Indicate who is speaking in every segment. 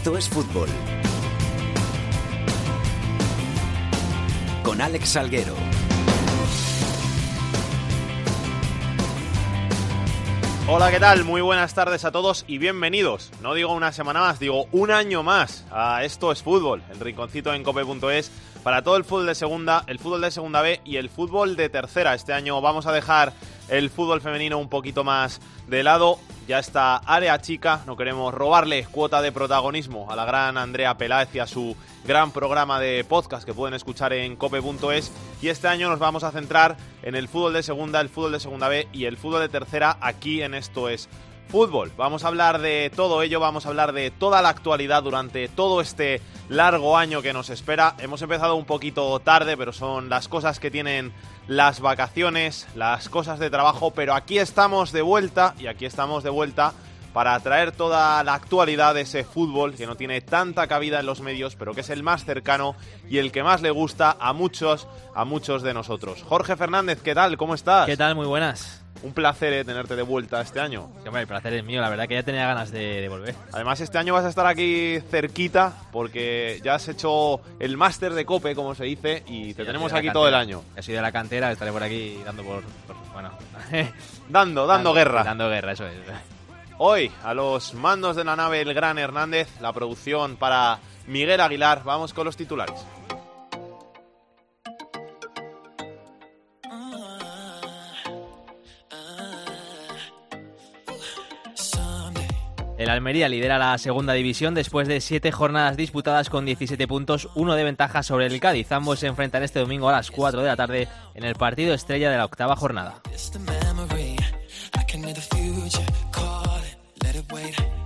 Speaker 1: Esto es fútbol. Con Alex Salguero.
Speaker 2: Hola, ¿qué tal? Muy buenas tardes a todos y bienvenidos. No digo una semana más, digo un año más a Esto es Fútbol, el rinconcito en cope.es para todo el fútbol de segunda, el fútbol de segunda B y el fútbol de tercera. Este año vamos a dejar el fútbol femenino un poquito más de lado. Ya está área chica, no queremos robarle cuota de protagonismo a la gran Andrea Peláez y a su gran programa de podcast que pueden escuchar en cope.es. Y este año nos vamos a centrar en el fútbol de segunda, el fútbol de segunda B y el fútbol de tercera aquí en Esto es Fútbol. Vamos a hablar de todo ello, vamos a hablar de toda la actualidad durante todo este largo año que nos espera. Hemos empezado un poquito tarde, pero son las cosas que tienen las vacaciones, las cosas de trabajo, pero aquí estamos de vuelta y aquí estamos de vuelta para traer toda la actualidad de ese fútbol que no tiene tanta cabida en los medios, pero que es el más cercano y el que más le gusta a muchos, a muchos de nosotros. Jorge Fernández, ¿qué tal? ¿Cómo estás?
Speaker 3: ¿Qué tal? Muy buenas.
Speaker 2: Un placer eh, tenerte de vuelta este año.
Speaker 3: el placer es mío, la verdad que ya tenía ganas de, volver.
Speaker 2: Además, este año vas a estar aquí cerquita porque ya has hecho el máster de COPE, como se dice, y te tenemos aquí todo el año.
Speaker 3: He sido de la cantera, estaré por aquí dando por... bueno...
Speaker 2: dando, dando guerra.
Speaker 3: Dando guerra, eso es.
Speaker 2: Hoy, a los mandos de la nave El Gran Hernández, la producción para Miguel Aguilar. Vamos con los titulares.
Speaker 3: Almería lidera la segunda división después de siete jornadas disputadas con 17 puntos, uno de ventaja sobre el Cádiz. Ambos se enfrentan este domingo a las 4 de la tarde en el partido estrella de la octava jornada.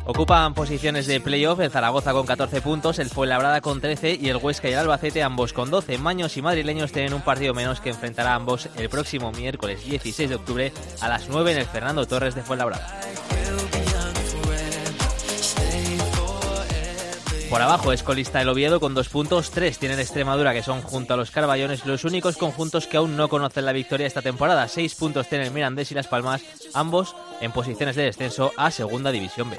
Speaker 3: Ocupan posiciones de playoff el Zaragoza con 14 puntos, el Fuenlabrada con 13 y el Huesca y el Albacete ambos con 12. Maños y madrileños tienen un partido menos que enfrentará a ambos el próximo miércoles 16 de octubre a las 9 en el Fernando Torres de Fuenlabrada. Por abajo es colista el Oviedo con dos puntos, tres tienen Extremadura que son junto a los Carballones los únicos conjuntos que aún no conocen la victoria esta temporada. Seis puntos tienen Mirandés y Las Palmas, ambos en posiciones de descenso a Segunda División B.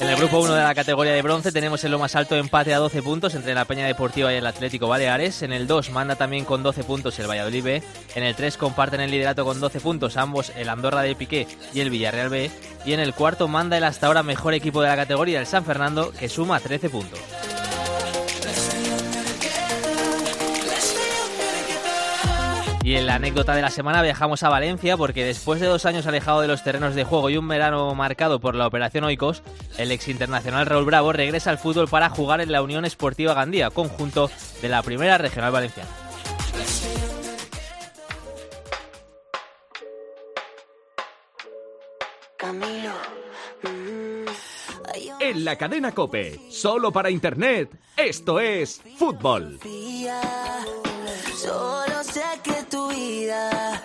Speaker 3: En el grupo 1 de la categoría de bronce tenemos en lo más alto empate a 12 puntos entre la Peña Deportiva y el Atlético Baleares. En el 2 manda también con 12 puntos el Valladolid B. En el 3 comparten el liderato con 12 puntos ambos el Andorra de Piqué y el Villarreal B. Y en el cuarto manda el hasta ahora mejor equipo de la categoría, el San Fernando, que suma 13 puntos. Y en la anécdota de la semana viajamos a Valencia porque después de dos años alejado de los terrenos de juego y un verano marcado por la operación Oikos, el ex internacional Raúl Bravo regresa al fútbol para jugar en la Unión Esportiva Gandía, conjunto de la Primera Regional Valenciana.
Speaker 1: Mm, en la cadena Cope, solo para Internet, esto es fútbol. Solo sé que tu vida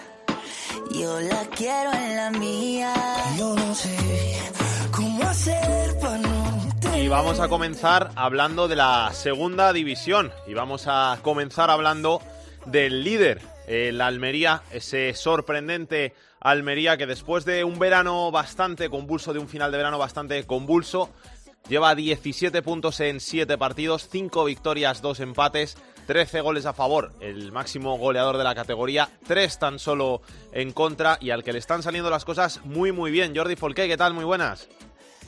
Speaker 1: yo la quiero en la mía. Yo no sé
Speaker 2: cómo hacer para no Y vamos a comenzar hablando de la segunda división. Y vamos a comenzar hablando del líder, el Almería, ese sorprendente Almería que después de un verano bastante convulso, de un final de verano bastante convulso, lleva 17 puntos en 7 partidos, 5 victorias, 2 empates, 13 goles a favor, el máximo goleador de la categoría, 3 tan solo en contra y al que le están saliendo las cosas muy muy bien. Jordi Folqué, ¿qué tal? Muy buenas.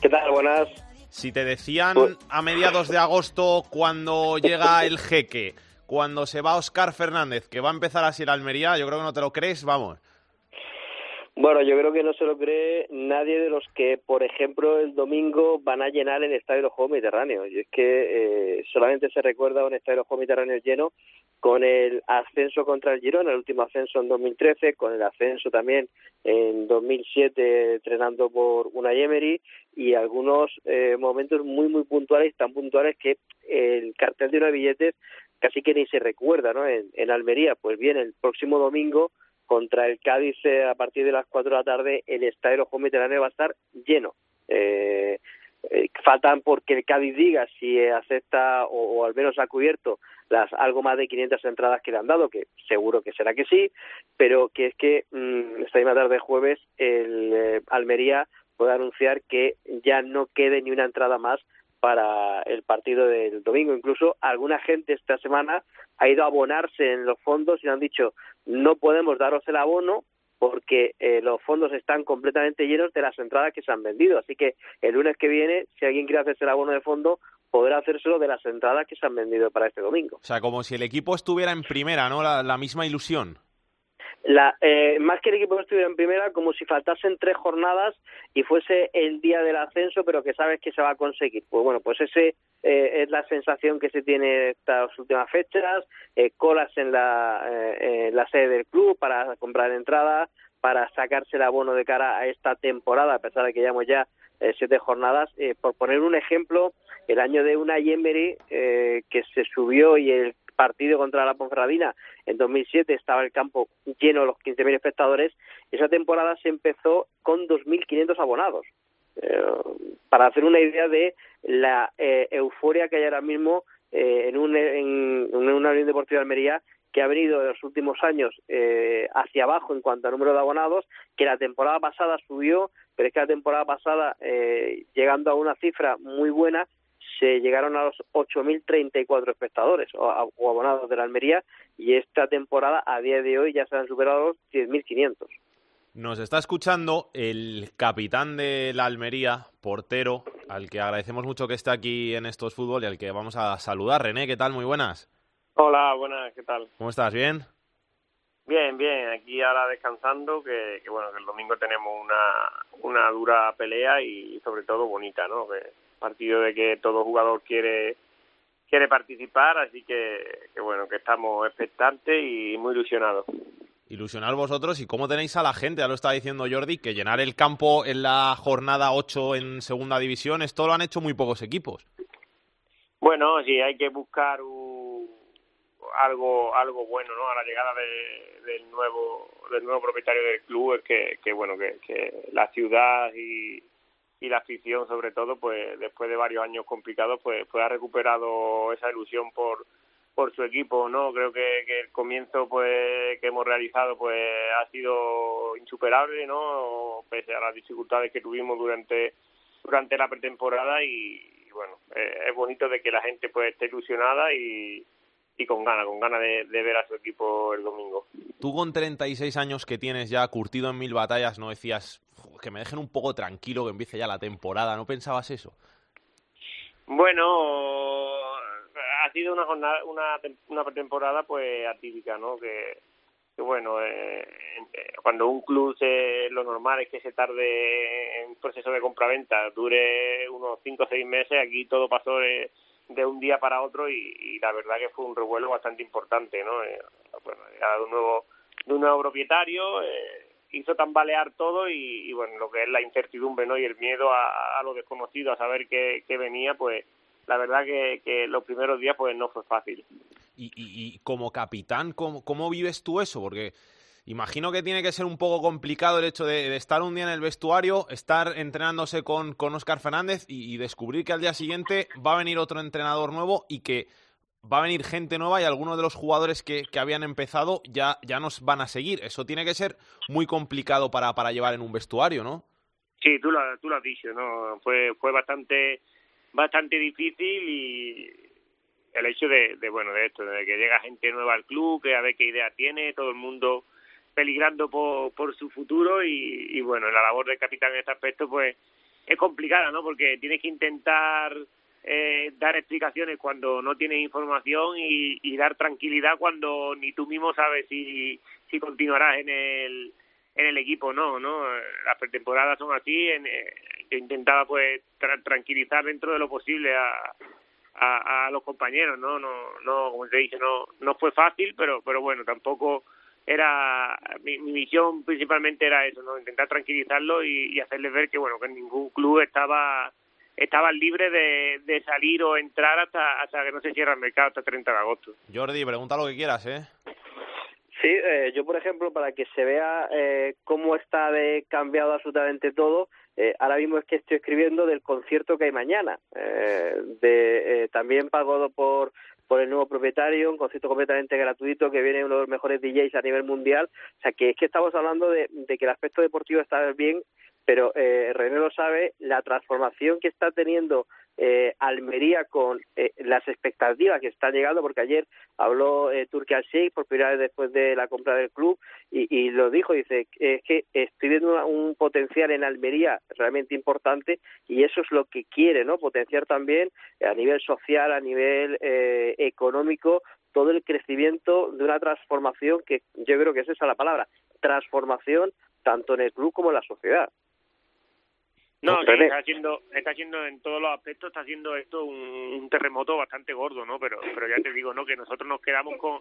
Speaker 4: ¿Qué tal? Buenas.
Speaker 2: Si te decían pues- a mediados de agosto cuando llega el jeque, cuando se va Oscar Fernández, que va a empezar así la Almería, yo creo que no te lo crees, vamos.
Speaker 4: Bueno, yo creo que no se lo cree nadie de los que, por ejemplo, el domingo van a llenar el Estadio de los Juegos Mediterráneos. Y es que eh, solamente se recuerda un Estadio de los Juegos Mediterráneos lleno con el ascenso contra el Girona, el último ascenso en 2013, con el ascenso también en 2007 entrenando por una Emery y algunos eh, momentos muy, muy puntuales, tan puntuales que el cartel de una billetes casi que ni se recuerda ¿no? en, en Almería. Pues bien, el próximo domingo contra el Cádiz eh, a partir de las 4 de la tarde el estadio de los Juegos Mediterráneos va a estar lleno. Eh, eh, faltan porque el Cádiz diga si acepta o, al menos ha cubierto las algo más de 500 entradas que le han dado, que seguro que será que sí, pero que es que mm, esta misma tarde jueves el Almería puede anunciar que ya no quede ni una entrada más para el partido del domingo. Incluso alguna gente esta semana ha ido a abonarse en los fondos y han dicho no podemos daros el abono porque eh, los fondos están completamente llenos de las entradas que se han vendido. Así que el lunes que viene, si alguien quiere hacerse el abono de fondo, podrá hacérselo de las entradas que se han vendido para este domingo.
Speaker 2: O sea, como si el equipo estuviera en primera, ¿no? la misma ilusión.
Speaker 4: La, eh, más que el equipo estuviera en primera, como si faltasen tres jornadas y fuese el día del ascenso, pero que sabes que se va a conseguir. Pues bueno, pues ese eh, es la sensación que se tiene estas últimas fechas, eh, colas en la, en la sede del club para comprar entradas, para sacarse el abono de cara a esta temporada, a pesar de que llevamos ya siete jornadas. por poner un ejemplo, el año de una Emery que se subió y el partido contra la Ponferradina en 2007 estaba el campo lleno los 15.000 espectadores. Esa temporada se empezó con 2.500 abonados. Eh, para hacer una idea de la eh, euforia que hay ahora mismo eh, en, un, en, una Unión Deportiva de Almería que ha venido en los últimos años hacia abajo en cuanto a número de abonados, que la temporada pasada subió, pero es que la temporada pasada, llegando a una cifra muy buena, se llegaron a los 8.034 espectadores o, abonados de la Almería y esta temporada a día de hoy ya se han superado los 10.500.
Speaker 2: Nos está escuchando el capitán de la Almería, portero, al que agradecemos mucho que esté aquí en estos fútbol y al que vamos a saludar. René, ¿qué tal? Muy buenas.
Speaker 5: Hola, buenas, ¿qué tal?
Speaker 2: ¿Cómo estás? ¿Bien?
Speaker 5: Bien, bien, aquí ahora descansando, que, bueno, que el domingo tenemos una, una dura pelea y sobre todo bonita, ¿no? Que partido de que todo jugador quiere quiere participar, así que, bueno, que estamos expectantes y muy ilusionados.
Speaker 2: Ilusionar vosotros y cómo tenéis a la gente, ya lo estaba diciendo Jordi, que llenar el campo en la jornada 8 en segunda división, esto lo han hecho muy pocos equipos.
Speaker 5: Bueno, sí, hay que buscar algo algo bueno, ¿no? A la llegada del nuevo del nuevo propietario del club es que, que bueno, que, que la ciudad y, y la afición sobre todo pues después de varios años complicados pues, pues ha recuperado esa ilusión por por su equipo no creo que, el comienzo pues que hemos realizado pues ha sido insuperable no pese a las dificultades que tuvimos durante durante la pretemporada y, bueno eh, es bonito de que la gente pues esté ilusionada y, y con ganas, con ganas de, de, ver a su equipo el domingo.
Speaker 2: Tú con 36 años que tienes ya curtido en mil batallas, ¿no decías, que me dejen un poco tranquilo, que empiece ya la temporada. ¿No pensabas eso?
Speaker 5: Bueno, ha sido una jornada, una, una pretemporada pues atípica, ¿no? Que, que bueno, eh, cuando un club se, lo normal es que se tarde en proceso de compraventa, dure unos cinco o seis meses, aquí todo pasó de, de un día para otro y, y, la verdad que fue un revuelo bastante importante, ¿no? Eh, bueno, de un nuevo, de un nuevo propietario, eh, hizo tambalear todo y, bueno, lo que es la incertidumbre ¿no? y el miedo a, lo desconocido, a saber qué, venía, pues la verdad que, que, los primeros días pues no fue fácil.
Speaker 2: Y, y, como capitán, ¿cómo, ¿cómo vives tú eso? Porque imagino que tiene que ser un poco complicado el hecho de, estar un día en el vestuario, estar entrenándose con, con Oscar Fernández y, descubrir que al día siguiente va a venir otro entrenador nuevo y que va a venir gente nueva y algunos de los jugadores que, que, habían empezado ya, ya nos van a seguir. Eso tiene que ser muy complicado para, para llevar en un vestuario, ¿no?
Speaker 5: Sí, tú lo, tú lo has dicho, ¿no? Fue, fue bastante, bastante difícil y el hecho de, de, bueno, de esto, de que llega gente nueva al club, que a ver qué idea tiene, todo el mundo peligrando por, por su futuro y, bueno, la labor del capitán en este aspecto pues es complicada, ¿no? Porque tienes que intentar eh, dar explicaciones cuando no tienes información y, y, dar tranquilidad cuando ni tú mismo sabes si, si continuarás en el en el equipo no no las pretemporadas son así en, eh, yo intentaba pues tranquilizar dentro de lo posible a, a, a, los compañeros no no no como te dije no no fue fácil pero pero bueno tampoco era mi, mi misión principalmente era eso no intentar tranquilizarlo y, y hacerles ver que bueno que ningún club estaba estaban libres de, de salir o entrar hasta, hasta que no se cierra el mercado, hasta el 30 de agosto.
Speaker 2: Jordi, pregunta lo que quieras, ¿eh?
Speaker 4: Sí, eh, yo por ejemplo, para que se vea eh, cómo está de cambiado absolutamente todo, eh, ahora mismo es que estoy escribiendo del concierto que hay mañana, eh, de, eh, también pagado por por el nuevo propietario, un concierto completamente gratuito que viene uno de los mejores DJs a nivel mundial, o sea que es que estamos hablando de, de que el aspecto deportivo está bien pero eh, René lo sabe, la transformación que está teniendo eh, Almería con eh, las expectativas que están llegando, porque ayer habló eh, Turquía Sheikh por primera vez después de la compra del club y, lo dijo, dice, es que estoy viendo un potencial en Almería realmente importante y eso es lo que quiere, ¿no? Potenciar también a nivel social, a nivel eh, económico, todo el crecimiento de una transformación que yo creo que es esa la palabra, transformación tanto en el club como en la sociedad.
Speaker 5: No, sí, está haciendo, está haciendo en todos los aspectos, está haciendo esto un, terremoto bastante gordo, ¿no? Pero, pero ya te digo, ¿no? Que nosotros nos quedamos con,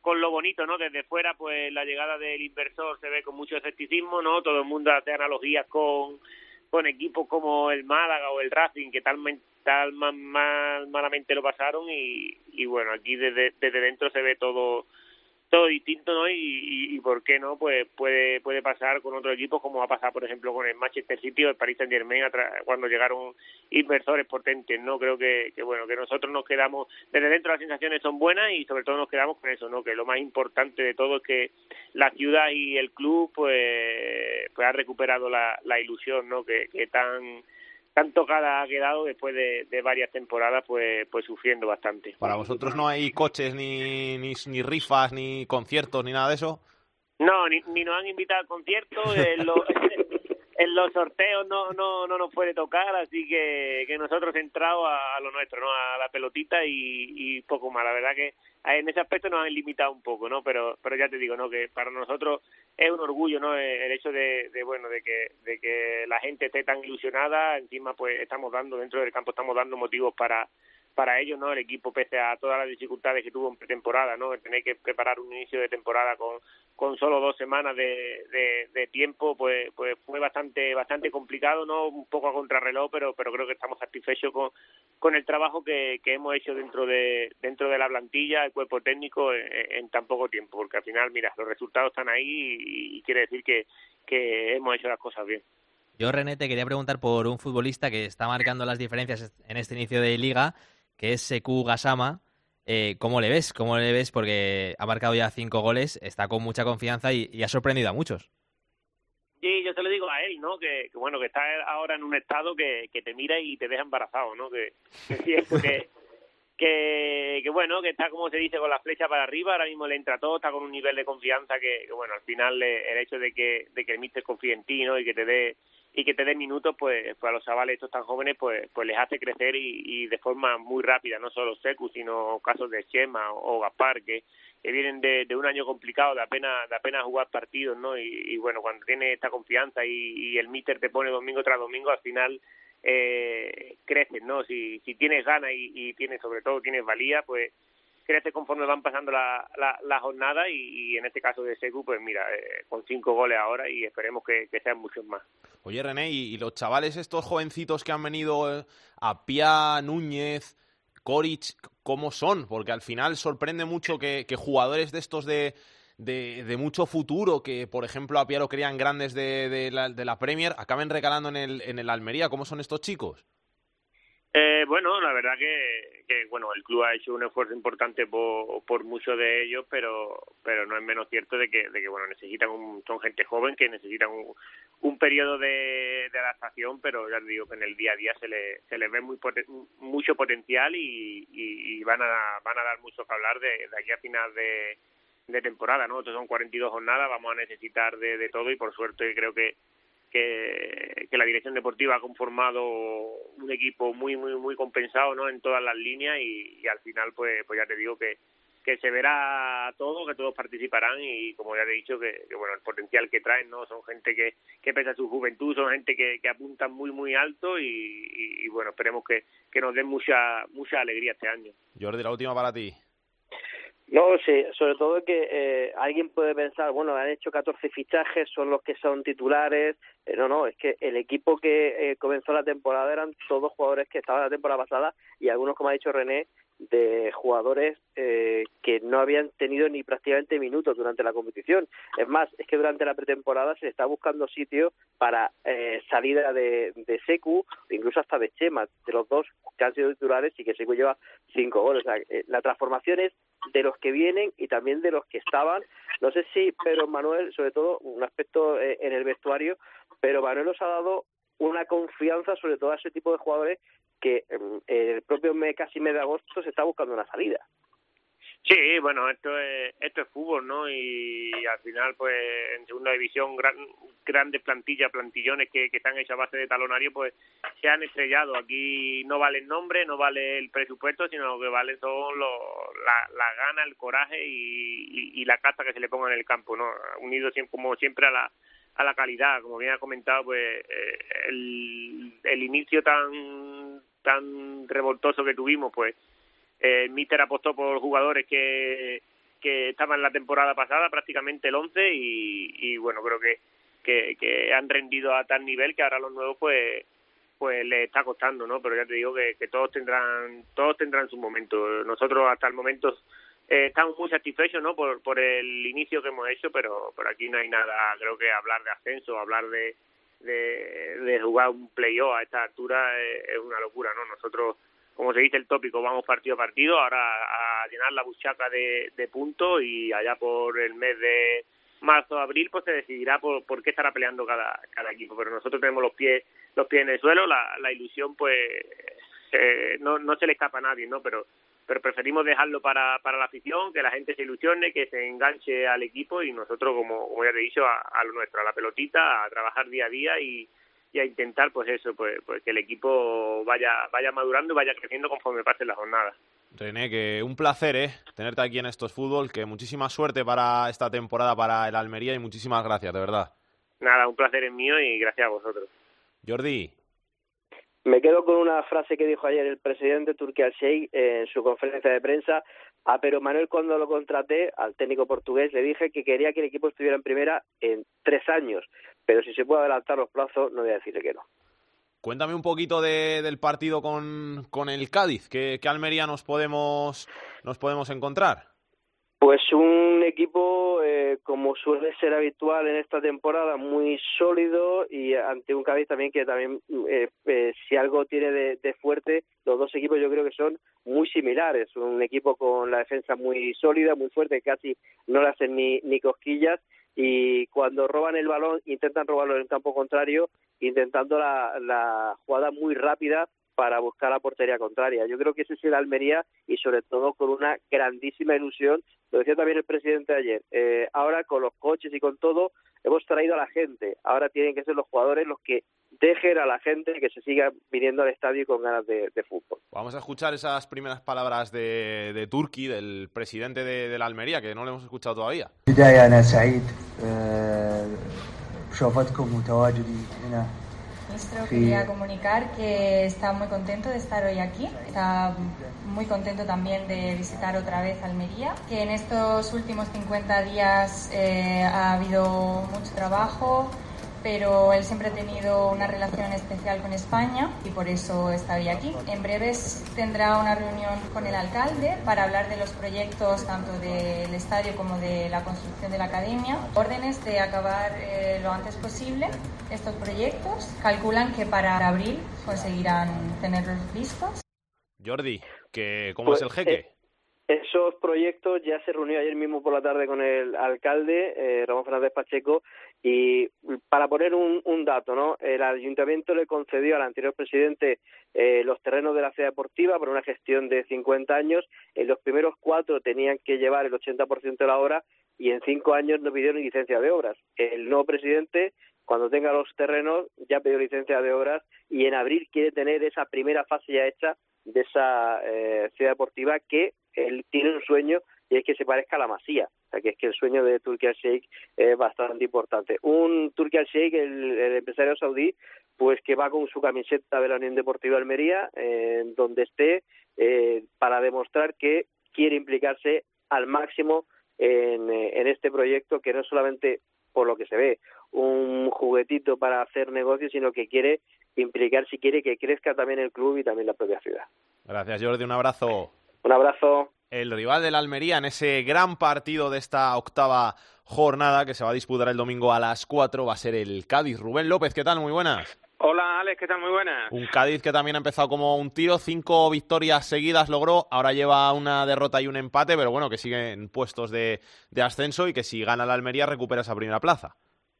Speaker 5: con lo bonito, ¿no? Desde fuera, pues la llegada del inversor se ve con mucho escepticismo, ¿no? Todo el mundo hace analogías con, con equipos como el Málaga o el Racing, que tal, tal mal, malamente lo pasaron y, y bueno, aquí desde, desde dentro se ve todo todo distinto, ¿no? Y, y, por qué no, pues puede puede pasar con otros equipos como ha pasado, por ejemplo, con el Manchester City o el Paris Saint Germain cuando llegaron inversores potentes, ¿no? Creo que, que, bueno, que nosotros nos quedamos, desde dentro las sensaciones son buenas y sobre todo nos quedamos con eso, ¿no? Que lo más importante de todo es que la ciudad y el club, pues, pues ha recuperado la, la ilusión, ¿no? Que, que tan tan tocada ha quedado después de, varias temporadas pues pues sufriendo bastante.
Speaker 2: ¿Para vosotros no hay coches, ni, ni, ni rifas, ni conciertos, ni nada de eso?
Speaker 5: No, ni, ni nos han invitado a conciertos, los, en los sorteos no, no, no nos puede tocar, así que, nosotros entrado a, lo nuestro, ¿no? a la pelotita y, y poco más. La verdad que en ese aspecto nos han limitado un poco, ¿no? Pero, pero ya te digo, ¿no? Que para nosotros es un orgullo, ¿no? El hecho de, de, bueno, de que, de que la gente esté tan ilusionada, encima pues estamos dando, dentro del campo estamos dando motivos para, para ellos, ¿no? El equipo, pese a todas las dificultades que tuvo en pretemporada, ¿no? Tener que preparar un inicio de temporada con, con solo dos semanas de, de, tiempo, pues, pues fue bastante, bastante complicado, ¿no? Un poco a contrarreloj, pero, pero creo que estamos satisfechos con, con el trabajo que, que hemos hecho dentro de, dentro de la plantilla, el cuerpo técnico, en, tan poco tiempo, porque al final, mira, los resultados están ahí y, y quiere decir que, que hemos hecho las cosas bien.
Speaker 3: Yo, René, te quería preguntar por un futbolista que está marcando las diferencias en este inicio de liga que es Seku Gasama. Eh, ¿Cómo le ves? ¿Cómo le ves? Porque ha marcado ya cinco goles, está con mucha confianza y, ha sorprendido a muchos.
Speaker 5: Sí, yo te lo digo a él, ¿no? Que, bueno, que está ahora en un estado que, te mira y te deja embarazado, ¿no? Que, que, que, que, bueno, que está como se dice con la flecha para arriba, ahora mismo le entra todo, está con un nivel de confianza que, bueno, al final el hecho de que, de que el míster confíe en ti, ¿no? Y que te dé y que te den minutos, pues, pues a los chavales estos tan jóvenes, pues, pues les hace crecer y, y de forma muy rápida, no solo Secu, sino casos de Chema o, Gaspar, que, que vienen de, de, un año complicado, de apenas, de apenas jugar partidos, ¿no? Y, bueno, cuando tiene esta confianza y, y el míster te pone domingo tras domingo, al final eh, creces, ¿no? Si, si tienes ganas y, y tienes, sobre todo, tienes valía, pues crece conforme van pasando la, la, jornada y, en este caso de Secu, pues mira, eh, con cinco goles ahora y esperemos que, sean muchos más.
Speaker 2: Oye René, ¿y, los chavales estos jovencitos que han venido eh, a Pia, Núñez, Coric, cómo son? Porque al final sorprende mucho que, jugadores de estos de, de, mucho futuro, que por ejemplo a Pia lo creían grandes de, de, la, de la Premier, acaben recalando en el, en el Almería. ¿Cómo son estos chicos?
Speaker 5: Eh, bueno, la verdad que, bueno, el club ha hecho un esfuerzo importante por, por muchos de ellos, pero pero no es menos cierto de que, de que bueno, necesitan un, son gente joven que necesitan un, un periodo de, adaptación, pero ya digo que en el día a día se, le, se les ve muy mucho potencial y, y, van a van a dar mucho que hablar de, de aquí a final de, de temporada, ¿no? Estos son 42 jornadas, vamos a necesitar de, de todo y por suerte creo que que, la dirección deportiva ha conformado un equipo muy muy muy compensado no en todas las líneas y, al final pues pues ya te digo que que se verá todo, que todos participarán y como ya te he dicho que, bueno el potencial que traen no son gente que, que pese a su juventud son gente que, que apuntan muy muy alto y, bueno esperemos que, que nos den mucha mucha alegría este año.
Speaker 2: Jordi la última para ti
Speaker 4: no, sí, sobre todo que eh, alguien puede pensar, bueno, han hecho 14 fichajes, son los que son titulares. Eh, no, no, es que el equipo que eh, comenzó la temporada eran todos jugadores que estaban la temporada pasada y algunos, como ha dicho René, de jugadores eh, que no habían tenido ni prácticamente minutos durante la competición. Es más, es que durante la pretemporada se está buscando sitio para eh, salida de, de Secu, incluso hasta de Chema, de los dos que han sido titulares y que Secu lleva cinco goles. O sea, eh, la transformación es de los que vienen y también de los que estaban. No sé si Pedro Manuel, sobre todo un aspecto eh, en el vestuario, pero Manuel nos ha dado una confianza sobre todo a ese tipo de jugadores que em, el propio mes, casi mes de agosto se está buscando una salida.
Speaker 5: Sí, bueno, esto es, esto es fútbol, ¿no? Y al final, pues, en segunda división, gran, grandes plantillas, plantillones que, que están hechos a base de talonario, pues, se han estrellado. Aquí no vale el nombre, no vale el presupuesto, sino lo que vale son los, la, la gana, el coraje y, y, la caza que se le ponga en el campo, ¿no? Unido siempre, como siempre a la, a la calidad. Como bien ha comentado, pues, eh, el, el inicio tan, tan revoltoso que tuvimos, pues, el Mister apostó por jugadores que, que estaban la temporada pasada, prácticamente el 11, y, y bueno, creo que, que, que, han rendido a tal nivel que ahora los nuevos pues pues les está costando, ¿no? Pero ya te digo que, que todos tendrán todos tendrán su momento. Nosotros hasta el momento eh, estamos muy satisfechos, ¿no? Por, por el inicio que hemos hecho, pero por aquí no hay nada, creo que hablar de ascenso, hablar de, de, jugar un playoff a esta altura es, es una locura, ¿no? Nosotros como se dice el tópico, vamos partido a partido, ahora a llenar la buchaca de, de puntos y allá por el mes de marzo abril pues se decidirá por, por qué estará peleando cada, cada equipo pero nosotros tenemos los pies los pies en el suelo la, la ilusión pues eh, no, no se le escapa a nadie no pero pero preferimos dejarlo para, para la afición que la gente se ilusione que se enganche al equipo y nosotros como, como ya te he dicho a, a lo nuestro a la pelotita a trabajar día a día y, y a intentar pues eso pues, pues que el equipo vaya vaya madurando y vaya creciendo conforme pasen las jornadas
Speaker 2: René, que un placer ¿eh? tenerte aquí en estos fútbol, que muchísima suerte para esta temporada para el Almería y muchísimas gracias, de verdad.
Speaker 5: Nada, un placer es mío y gracias a vosotros.
Speaker 2: Jordi.
Speaker 4: Me quedo con una frase que dijo ayer el presidente Turki Al-Sheikh en su conferencia de prensa. A Pero Manuel cuando lo contraté, al técnico portugués, le dije que quería que el equipo estuviera en primera en tres años, pero si se puede adelantar los plazos, no voy a decirle que no.
Speaker 2: Cuéntame un poquito de, del partido con, con el Cádiz. ¿Qué, ¿Qué, Almería nos podemos, nos podemos encontrar?
Speaker 4: Pues un equipo, eh, como suele ser habitual en esta temporada, muy sólido y ante un Cádiz también que también, eh, eh, si algo tiene de, de, fuerte, los dos equipos yo creo que son muy similares. Un equipo con la defensa muy sólida, muy fuerte, casi no le hacen ni, ni cosquillas y cuando roban el balón intentan robarlo en el campo contrario, intentando la, la jugada muy rápida para buscar la portería contraria. Yo creo que ese es el Almería y sobre todo con una grandísima ilusión, lo decía también el presidente ayer, eh, ahora con los coches y con todo hemos traído a la gente, ahora tienen que ser los jugadores los que dejen a la gente que se siga viniendo al estadio con ganas de, de fútbol.
Speaker 2: Vamos a escuchar esas primeras palabras de, de Turki, del presidente de, de, la Almería, que no lo hemos escuchado todavía.
Speaker 6: Ministro, quería comunicar que está muy contento de estar hoy aquí, está muy contento también de visitar otra vez Almería, que en estos últimos 50 días eh, ha habido mucho trabajo, pero él siempre ha tenido una relación especial con España y por eso está hoy aquí. En breves tendrá una reunión con el alcalde para hablar de los proyectos tanto del estadio como de la construcción de la academia. Órdenes de acabar eh, lo antes posible estos proyectos. Calculan que para abril conseguirán tenerlos listos.
Speaker 2: Jordi, que ¿cómo pues, es el jeque?
Speaker 4: Eh esos proyectos ya se reunió ayer mismo por la tarde con el alcalde, eh, Ramón Fernández Pacheco, y para poner un, un, dato, ¿no? El ayuntamiento le concedió al anterior presidente eh, los terrenos de la ciudad deportiva por una gestión de 50 años. En los primeros cuatro tenían que llevar el 80% de la obra y en cinco años no pidieron licencia de obras. El nuevo presidente, cuando tenga los terrenos, ya pidió licencia de obras y en abril quiere tener esa primera fase ya hecha de esa eh, ciudad deportiva que él tiene un sueño y es que se parezca a la Masía, o sea, que es que el sueño de Turkey Sheikh es bastante importante. Un Turkey Sheikh, el, empresario saudí, pues que va con su camiseta de la Unión Deportiva Almería, eh, donde esté, eh, para demostrar que quiere implicarse al máximo en, en este proyecto, que no es solamente por lo que se ve, un juguetito para hacer negocios, sino que quiere implicar, si quiere, que crezca también el club y también la propia ciudad.
Speaker 2: Gracias, Jordi. Un abrazo.
Speaker 4: Un abrazo.
Speaker 2: El rival del Almería en ese gran partido de esta octava jornada que se va a disputar el domingo a las 4 va a ser el Cádiz. Rubén López, ¿qué tal? Muy buenas.
Speaker 7: Hola Alex, ¿qué tal? Muy buenas.
Speaker 2: Un Cádiz que también ha empezado como un tiro, cinco victorias seguidas logró, ahora lleva una derrota y un empate, pero bueno, que sigue en puestos de, de ascenso y que si gana la Almería recupera esa primera plaza.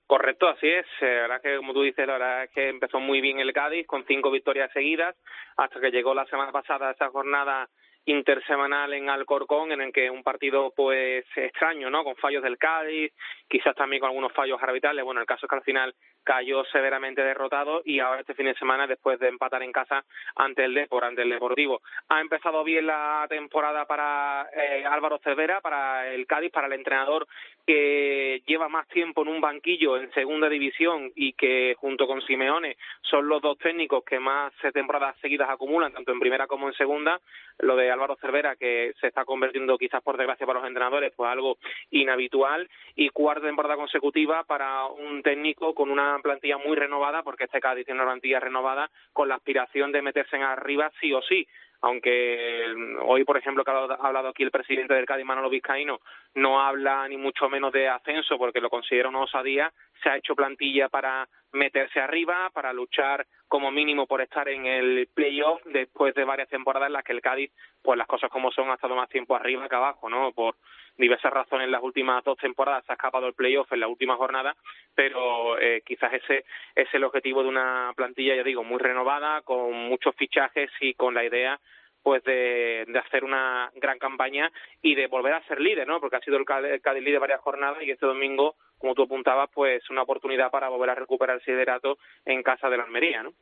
Speaker 7: Correcto, así es. La verdad que, como tú dices, la verdad es que empezó muy bien el Cádiz con cinco victorias seguidas hasta que llegó la semana pasada esa jornada intersemanal en Alcorcón en el que un partido pues extraño, ¿no? Con fallos del Cádiz, quizás también con algunos fallos arbitrales. Bueno, el caso es que al final cayó severamente derrotado y ahora este fin de semana, después de empatar en casa ante el Depor, el Deportivo. Ha empezado bien la temporada para eh, Álvaro Cervera, para el Cádiz, para el entrenador que lleva más tiempo en un banquillo en segunda división y que junto con Simeone son los dos técnicos que más temporadas seguidas acumulan, tanto en primera como en segunda. Lo de Álvaro Cervera, que se está convirtiendo quizás por desgracia para los entrenadores, pues algo inhabitual. Y cuarta temporada consecutiva para un técnico con una plantilla muy renovada, porque este Cádiz tiene una plantilla renovada con la aspiración de meterse en arriba sí o sí aunque mm, hoy, por ejemplo, que ha hablado aquí el presidente del Cádiz, Manolo Vizcaíno, no habla ni mucho menos de ascenso porque lo considera una osadía, se ha hecho plantilla para meterse arriba, para luchar como mínimo por estar en el playoff después de varias temporadas en las que el Cádiz, pues las cosas como son, ha estado más tiempo arriba que abajo, ¿no? Por diversas razones en las últimas dos temporadas se ha escapado el playoff en la última jornada, pero eh, quizás ese es el objetivo de una plantilla, ya digo, muy renovada, con muchos fichajes y con la idea pues de, hacer una gran campaña y de volver a ser líder, ¿no? Porque ha sido el Cádiz líder varias jornadas y este domingo, como tú apuntabas, pues una oportunidad para volver a recuperar ese liderato en casa de la Almería, ¿no?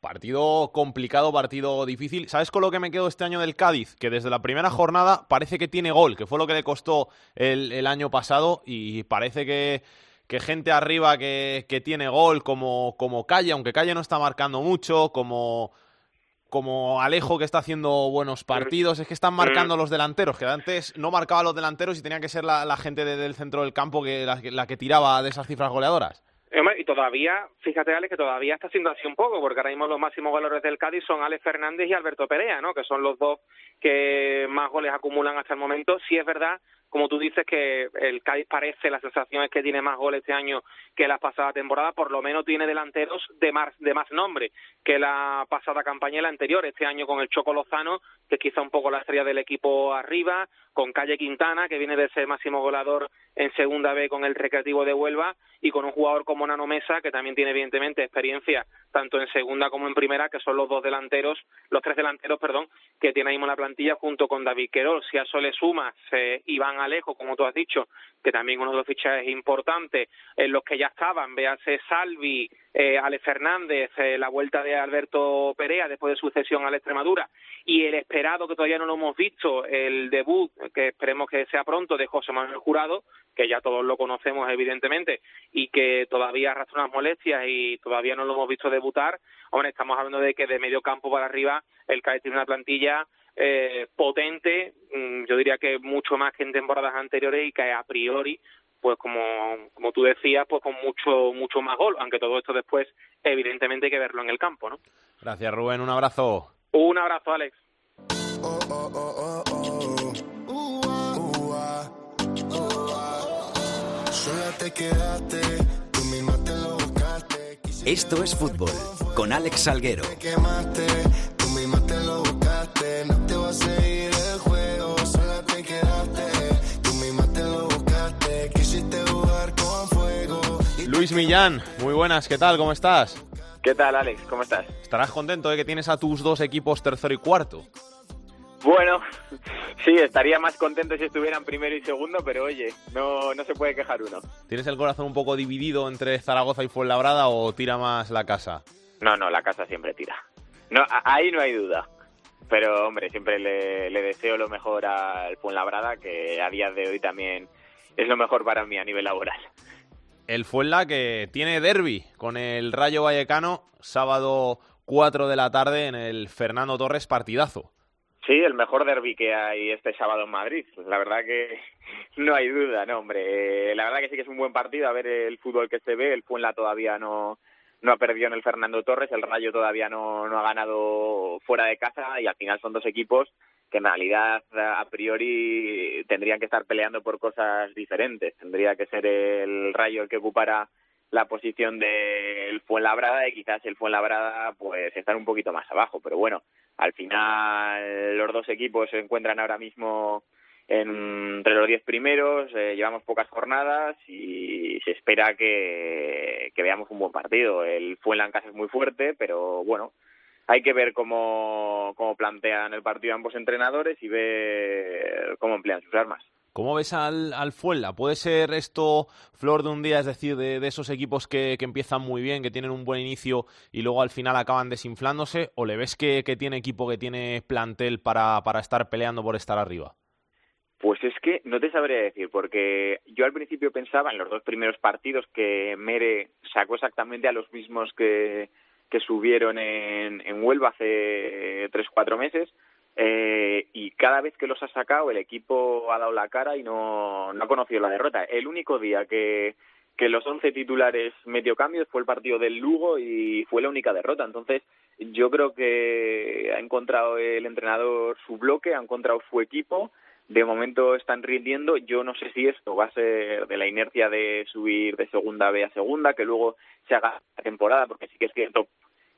Speaker 2: Partido complicado, partido difícil. ¿Sabes con lo que me quedo este año del Cádiz? Que desde la primera jornada parece que tiene gol, que fue lo que le costó el, año pasado y parece que, que gente arriba que, que tiene gol como, como Calle, aunque Calle no está marcando mucho, como como Alejo que está haciendo buenos partidos, es que están marcando los delanteros, que antes no marcaba los delanteros y tenía que ser la, gente del centro del campo que la, que tiraba de esas cifras goleadoras.
Speaker 7: Y todavía, fíjate Alex, que todavía está siendo así un poco, porque ahora mismo los máximos goleadores del Cádiz son Alex Fernández y Alberto Perea, ¿no? Que son los dos que más goles acumulan hasta el momento. Sí es verdad como tú dices, que el Cádiz parece, la sensación es que tiene más goles este año que la pasada temporada, por lo menos tiene delanteros de más, de más nombre que la pasada campaña y la anterior, este año con el Choco Lozano, que es quizá un poco la estrella del equipo arriba, con Calle Quintana, que viene de ser máximo goleador en segunda B con el Recreativo de Huelva, y con un jugador como Nano Mesa, que también tiene evidentemente experiencia tanto en segunda como en primera, que son los dos delanteros, los tres delanteros, perdón, que tiene ahí en la plantilla junto con David Querol. Si a eso le sumas eh, Iván Alejo, como tú has dicho, que también uno de los fichajes importantes en los que ya estaban, véase Salvi, eh, Ale Fernández, eh, la vuelta de Alberto Perea después de su cesión a la Extremadura y el esperado que todavía no lo hemos visto, el debut que esperemos que sea pronto de José Manuel Jurado, que ya todos lo conocemos evidentemente y que todavía arrastra unas molestias y todavía no lo hemos visto debutar. Hombre, estamos hablando de que de medio campo para arriba el CAE tiene una plantilla eh, potente, mm, yo diría que mucho más que en temporadas anteriores y que a priori pues como, como tú decías, pues con mucho mucho más gol, aunque todo esto después evidentemente hay que verlo en el campo, ¿no?
Speaker 2: Gracias Rubén, un abrazo.
Speaker 7: Un abrazo Alex.
Speaker 1: Esto es fútbol con Alex Salguero.
Speaker 2: Luis Millán, muy buenas, ¿qué tal? ¿Cómo estás?
Speaker 8: ¿Qué tal, Alex? ¿Cómo estás?
Speaker 2: Estarás contento de que tienes a tus dos equipos tercero y cuarto.
Speaker 8: Bueno, sí, estaría más contento si estuvieran primero y segundo, pero oye, no, no se puede quejar uno.
Speaker 2: ¿Tienes el corazón un poco dividido entre Zaragoza y Fuenlabrada o tira más la casa?
Speaker 8: No, no, la casa siempre tira. No, ahí no hay duda. Pero, hombre, siempre le, le deseo lo mejor al Fuenlabrada, que a día de hoy también es lo mejor para mí a nivel laboral
Speaker 2: el Fuenla que tiene derby con el Rayo Vallecano, sábado 4 de la tarde en el Fernando Torres partidazo.
Speaker 8: Sí, el mejor derby que hay este sábado en Madrid. La verdad que no hay duda, no, hombre. Eh, la verdad que sí que es un buen partido a ver el fútbol que se ve. El Fuenla todavía no, no ha perdido en el Fernando Torres, el Rayo todavía no, no ha ganado fuera de casa y al final son dos equipos que en realidad a priori tendrían que estar peleando por cosas diferentes. Tendría que ser el Rayo el que ocupara la posición del Fuenlabrada y quizás el Fuenlabrada pues estar un poquito más abajo, pero bueno, al final los dos equipos se encuentran ahora mismo entre los diez primeros, eh, llevamos pocas jornadas y se espera que, veamos un buen partido. El Fuenlancas es muy fuerte, pero bueno, hay que ver cómo, plantean el partido ambos entrenadores y ver cómo emplean sus armas.
Speaker 2: ¿Cómo ves al, al Fuenla? ¿Puede ser esto flor de un día, es decir, de, esos equipos que, que, empiezan muy bien, que tienen un buen inicio y luego al final acaban desinflándose? ¿O le ves que, que tiene equipo, que tiene plantel para, para estar peleando por estar arriba?
Speaker 8: Pues es que no te sabría decir, porque yo al principio pensaba en los dos primeros partidos que Mere sacó exactamente a los mismos que, subieron en, en Huelva hace tres, cuatro meses, eh, y cada vez que los ha sacado el equipo ha dado la cara y no, no ha conocido la derrota. El único día que, los once titulares medio cambios fue el partido del Lugo y fue la única derrota. Entonces, yo creo que ha encontrado el entrenador su bloque, ha encontrado su equipo de momento están rindiendo. Yo no sé si esto va a ser de la inercia de subir de segunda B a segunda, que luego se haga la temporada, porque sí que es cierto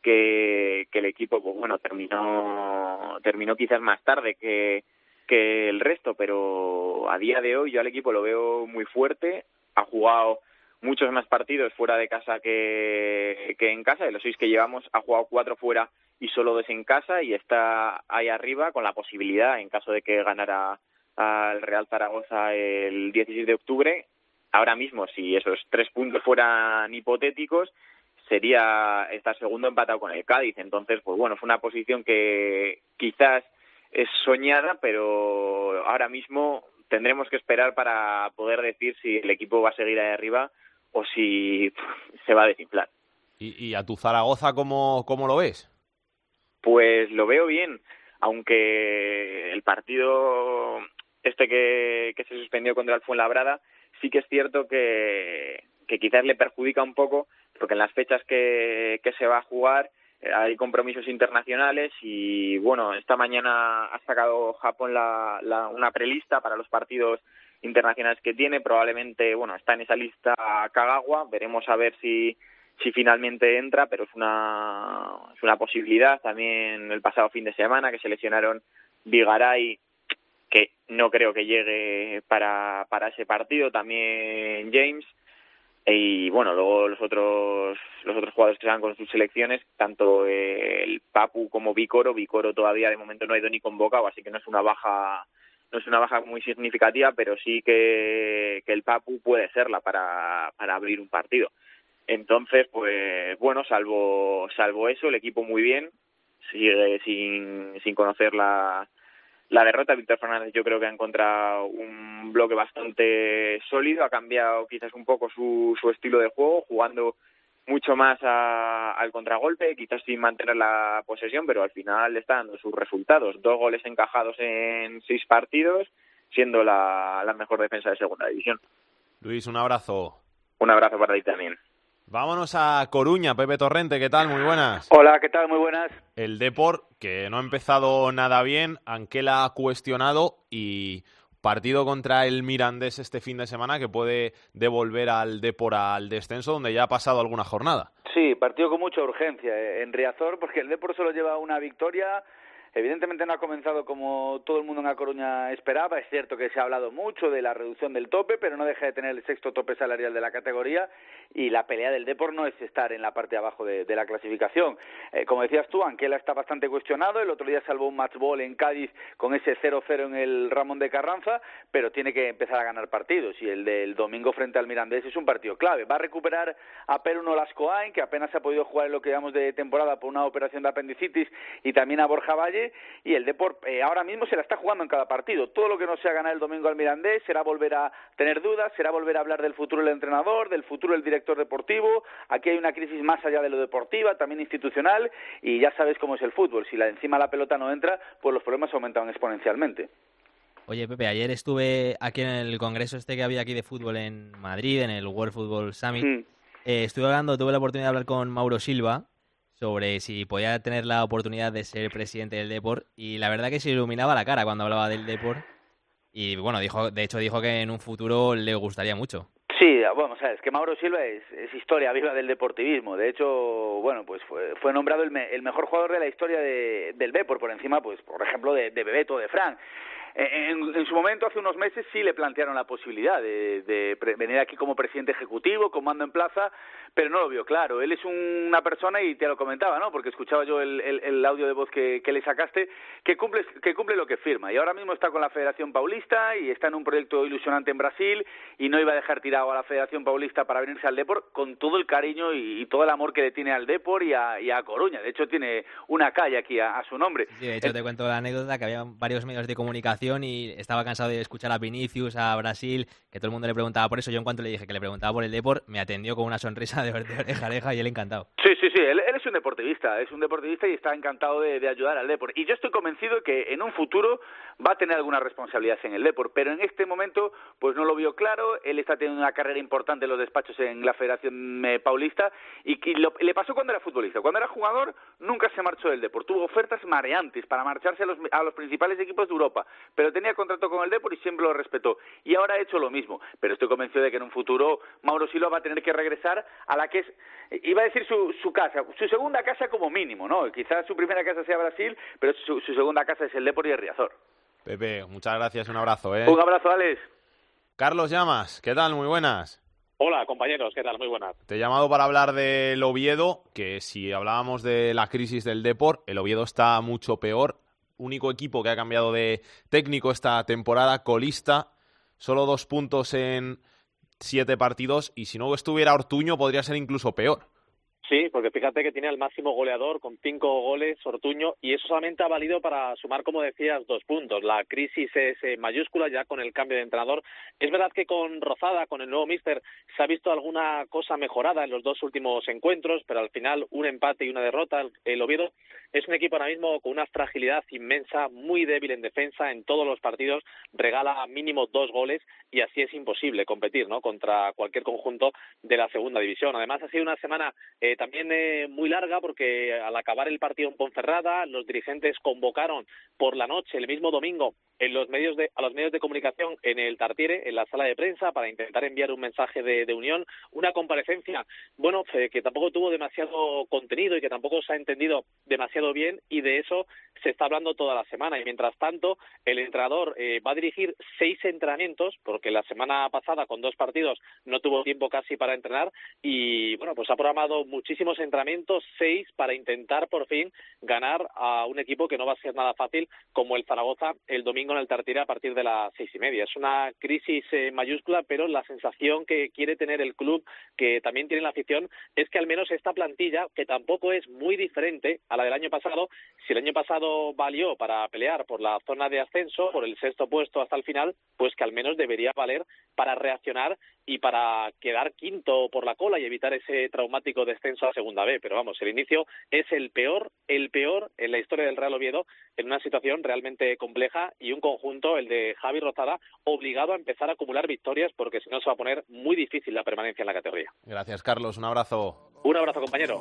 Speaker 8: que, que el equipo, pues bueno, terminó, terminó quizás más tarde que, el resto, pero a día de hoy yo al equipo lo veo muy fuerte. Ha jugado muchos más partidos fuera de casa que, que en casa. De los seis que llevamos, ha jugado cuatro fuera y solo dos en casa y está ahí arriba con la posibilidad, en caso de que ganara al Real Zaragoza el 16 de octubre. Ahora mismo, si esos tres puntos fueran hipotéticos, sería estar segundo empatado con el Cádiz. Entonces, pues bueno, es una posición que quizás es soñada, pero ahora mismo tendremos que esperar para poder decir si el equipo va a seguir ahí arriba o si se va a desinflar.
Speaker 2: ¿Y, y a tu Zaragoza cómo, cómo lo ves?
Speaker 8: Pues lo veo bien, aunque el partido este que, se suspendió contra el Fuenlabrada, sí que es cierto que, que quizás le perjudica un poco, porque en las fechas que, que se va a jugar eh, hay compromisos internacionales y bueno, esta mañana ha sacado Japón la, la, una prelista para los partidos internacionales que tiene, probablemente, bueno, está en esa lista Kagawa, veremos a ver si si finalmente entra, pero es una es una posibilidad. También el pasado fin de semana que seleccionaron Vigaray que no creo que llegue para, para ese partido, también James y bueno, luego los otros los otros jugadores que se con sus selecciones, tanto el Papu como Vicoro, Vicoro todavía de momento no ha ido ni convocado, así que no es una baja no es una baja muy significativa, pero sí que, que el Papu puede serla para, para abrir un partido. Entonces, pues bueno, salvo salvo eso, el equipo muy bien, sigue sin, sin conocer la, la derrota, Víctor Fernández yo creo que ha encontrado un bloque bastante sólido, ha cambiado quizás un poco su, su estilo de juego, jugando mucho más a, al contragolpe, quizás sin mantener la posesión, pero al final le está dando sus resultados. Dos goles encajados en seis partidos, siendo la, la mejor defensa de segunda división.
Speaker 2: Luis, un abrazo.
Speaker 8: Un abrazo para ti también.
Speaker 2: Vámonos a Coruña, Pepe Torrente, ¿qué tal? Muy buenas.
Speaker 9: Hola, ¿qué tal? Muy buenas.
Speaker 2: El Deport, que no ha empezado nada bien, Anquela ha cuestionado y partido contra el Mirandés este fin de semana que puede devolver al Depor al descenso donde ya ha pasado alguna jornada.
Speaker 9: Sí, partido con mucha urgencia eh, en Riazor porque el Depor solo lleva una victoria Evidentemente no ha comenzado como todo el mundo en La Coruña esperaba. Es cierto que se ha hablado mucho de la reducción del tope, pero no deja de tener el sexto tope salarial de la categoría y la pelea del Depor no es estar en la parte de abajo de, la clasificación. Eh, como decías tú, Anquela está bastante cuestionado. El otro día salvó un match ball en Cádiz con ese 0-0 en el Ramón de Carranza, pero tiene que empezar a ganar partidos y el del domingo frente al Mirandés es un partido clave. Va a recuperar a Peruno Lascoain, que apenas ha podido jugar en lo que llamamos de temporada por una operación de apendicitis, y también a Borja Valle y el Deport eh, ahora mismo se la está jugando en cada partido. Todo lo que no sea ganar el domingo al Mirandés será volver a tener dudas, será volver a hablar del futuro del entrenador, del futuro del director deportivo. Aquí hay una crisis más allá de lo deportiva, también institucional y ya sabes cómo es el fútbol. Si la encima la pelota no entra, pues los problemas aumentan exponencialmente.
Speaker 3: Oye, Pepe, ayer estuve aquí en el congreso este que había aquí de fútbol en Madrid, en el World Football Summit. Mm. Eh, estuve hablando, tuve la oportunidad de hablar con Mauro Silva, sobre si podía tener la oportunidad de ser presidente del Deport y la verdad que se iluminaba la cara cuando hablaba del Deport y bueno, dijo, de hecho dijo que en un futuro le gustaría mucho.
Speaker 9: Sí, vamos a ver, es que Mauro Silva es, historia viva del deportivismo. De hecho, bueno, pues fue, fue nombrado el, el, mejor jugador de la historia de, del Deport, por encima, pues, por ejemplo, de, de Bebeto, de Fran. En, su momento, hace unos meses, sí le plantearon la posibilidad de, venir aquí como presidente ejecutivo, con mando en plaza, pero no lo vio claro. Él es una persona, y te lo comentaba, ¿no? Porque escuchaba yo el, audio de voz que, le sacaste, que cumple, que cumple lo que firma. Y ahora mismo está con la Federación Paulista y está en un proyecto ilusionante en Brasil y no iba a dejar tirado a la Federación Paulista para venirse al Depor con todo el cariño y, todo el amor que le tiene al Depor y a, Coruña. De hecho, tiene una calle aquí a, su nombre.
Speaker 3: Sí, de hecho, te cuento la anécdota que había varios medios de comunicación y estaba cansado de escuchar a Vinicius, a Brasil, que todo el mundo le preguntaba por eso. Yo en cuanto le dije que le preguntaba por el Depor, me atendió con una sonrisa de, oreja oreja y él encantado.
Speaker 9: Sí, sí, sí, él, es un deportivista, es un deportivista y está encantado de, ayudar al Depor. Y yo estoy convencido que en un futuro va a tener alguna responsabilidad en el Depor, pero en este momento pues no lo vio claro, él está teniendo una carrera importante en los despachos en la Federación eh, Paulista y, le pasó cuando era futbolista. Cuando era jugador nunca se marchó del Depor, tuvo ofertas mareantes para marcharse a los, a los principales equipos de Europa, pero tenía contrato con el Depor y siempre lo respetó. Y ahora ha hecho lo mismo, pero estoy convencido de que en un futuro Mauro Silva va a tener que regresar a la que es, iba a decir su, su casa, su segunda casa como mínimo, ¿no? Quizás su primera casa sea Brasil, pero su, segunda casa es el Depor y el Riazor.
Speaker 2: Pepe, muchas gracias, un abrazo, ¿eh?
Speaker 9: Un abrazo, Alex.
Speaker 2: Carlos Llamas, ¿qué tal? Muy buenas.
Speaker 10: Hola, compañeros, ¿qué tal? Muy buenas.
Speaker 2: Te he llamado para hablar del Oviedo, que si hablábamos de la crisis del Depor, el Oviedo está mucho peor. Único equipo que ha cambiado de técnico esta temporada, colista, solo dos puntos en siete partidos, y si no estuviera Ortuño podría ser incluso peor.
Speaker 10: Sí, porque fíjate que tiene al máximo goleador con cinco goles, Ortuño, y eso solamente ha valido para sumar, como decías, dos puntos. La crisis es eh, mayúscula ya con el cambio de entrenador. Es verdad que con Rozada, con el nuevo míster, se ha visto alguna cosa mejorada en los dos últimos encuentros, pero al final un empate y una derrota. El Oviedo es un equipo ahora mismo con una fragilidad inmensa, muy débil en defensa en todos los partidos, regala mínimo dos goles y así es imposible competir ¿no? contra cualquier conjunto de la segunda división. Además, ha sido una semana eh, también eh, muy larga porque al acabar el partido en Ponferrada, los dirigentes convocaron por la noche, el mismo domingo, en los medios de, a los medios de comunicación en el Tartiere, en la sala de prensa, para intentar enviar un mensaje de, unión, una comparecencia, bueno, eh, que tampoco tuvo demasiado contenido y que tampoco se ha entendido demasiado bien y de eso se está hablando toda la semana. Y mientras tanto, el entrenador eh, va a dirigir seis entrenamientos, porque la semana pasada con dos partidos no tuvo tiempo casi para entrenar y, bueno, pues ha programado muchísimos entrenamientos, seis, para intentar por fin ganar a un equipo que no va a ser nada fácil como el Zaragoza el domingo en el Tartiere a partir de las seis y media. Es una crisis eh, mayúscula, pero la sensación que quiere tener el club, que también tiene la afición, es que al menos esta plantilla, que tampoco es muy diferente a la del año pasado, si el año pasado valió para pelear por la zona de ascenso, por el sexto puesto hasta el final, pues que al menos debería valer para reaccionar y para quedar quinto por la cola y evitar ese traumático descenso a segunda B. Pero vamos, el inicio es el peor, el peor en la historia del Real Oviedo, en una situación realmente compleja y un conjunto, el de Javi Rozada, obligado a empezar a acumular victorias porque si no se va a poner muy difícil la permanencia en la categoría.
Speaker 2: Gracias, Carlos. Un abrazo.
Speaker 10: Un abrazo, compañero.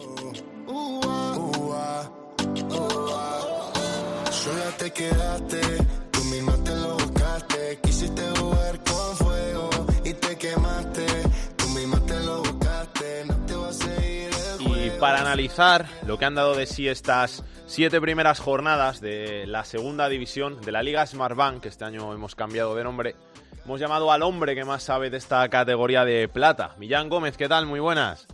Speaker 2: Para analizar lo que han dado de sí estas siete primeras jornadas de la segunda división de la Liga Smartbank, que este año hemos cambiado de nombre, hemos llamado al hombre que más sabe de esta categoría de plata. Millán Gómez, ¿qué tal? Muy buenas.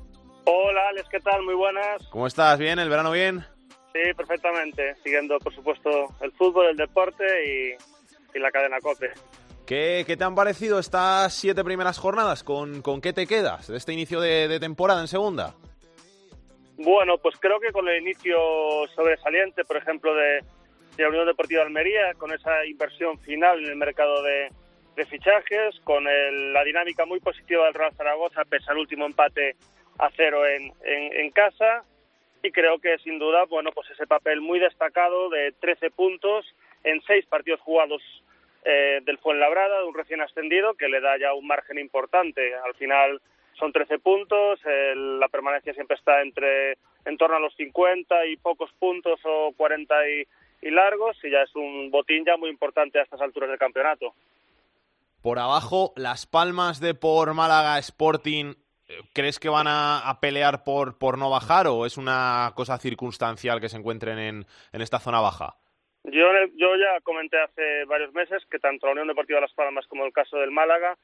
Speaker 11: Hola, Alex, ¿qué tal? Muy buenas.
Speaker 2: ¿Cómo estás? ¿Bien? ¿El verano bien?
Speaker 11: Sí, perfectamente. Siguiendo, por supuesto, el fútbol, el deporte y, la cadena COPE.
Speaker 2: ¿Qué, te han parecido estas siete primeras jornadas? ¿Con, con qué te quedas de este inicio de, temporada en segunda?
Speaker 11: Bueno, pues creo que con el inicio sobresaliente, por ejemplo, de, la Unión Deportiva de Almería, con esa inversión final en el mercado de, fichajes, con la dinámica muy positiva del Real Zaragoza, pese al último empate a cero en, en casa, y creo que sin duda, bueno, pues ese papel muy destacado de 13 puntos en seis partidos jugados eh, del Fuenlabrada, de un recién ascendido, que le da ya un margen importante. Al final son 13 puntos, la permanencia siempre está entre en torno a los 50 y pocos puntos o 40 y, y largos, y ya es un botín ya muy importante a estas alturas del campeonato.
Speaker 2: Por abajo, Las Palmas de por Málaga Sporting ¿Crees que van a, pelear por, por no bajar o es una cosa circunstancial que se encuentren en, esta zona baja?
Speaker 11: Yo, yo ya comenté hace varios meses que tanto la Unión Deportiva Las Palmas como el caso del Málaga,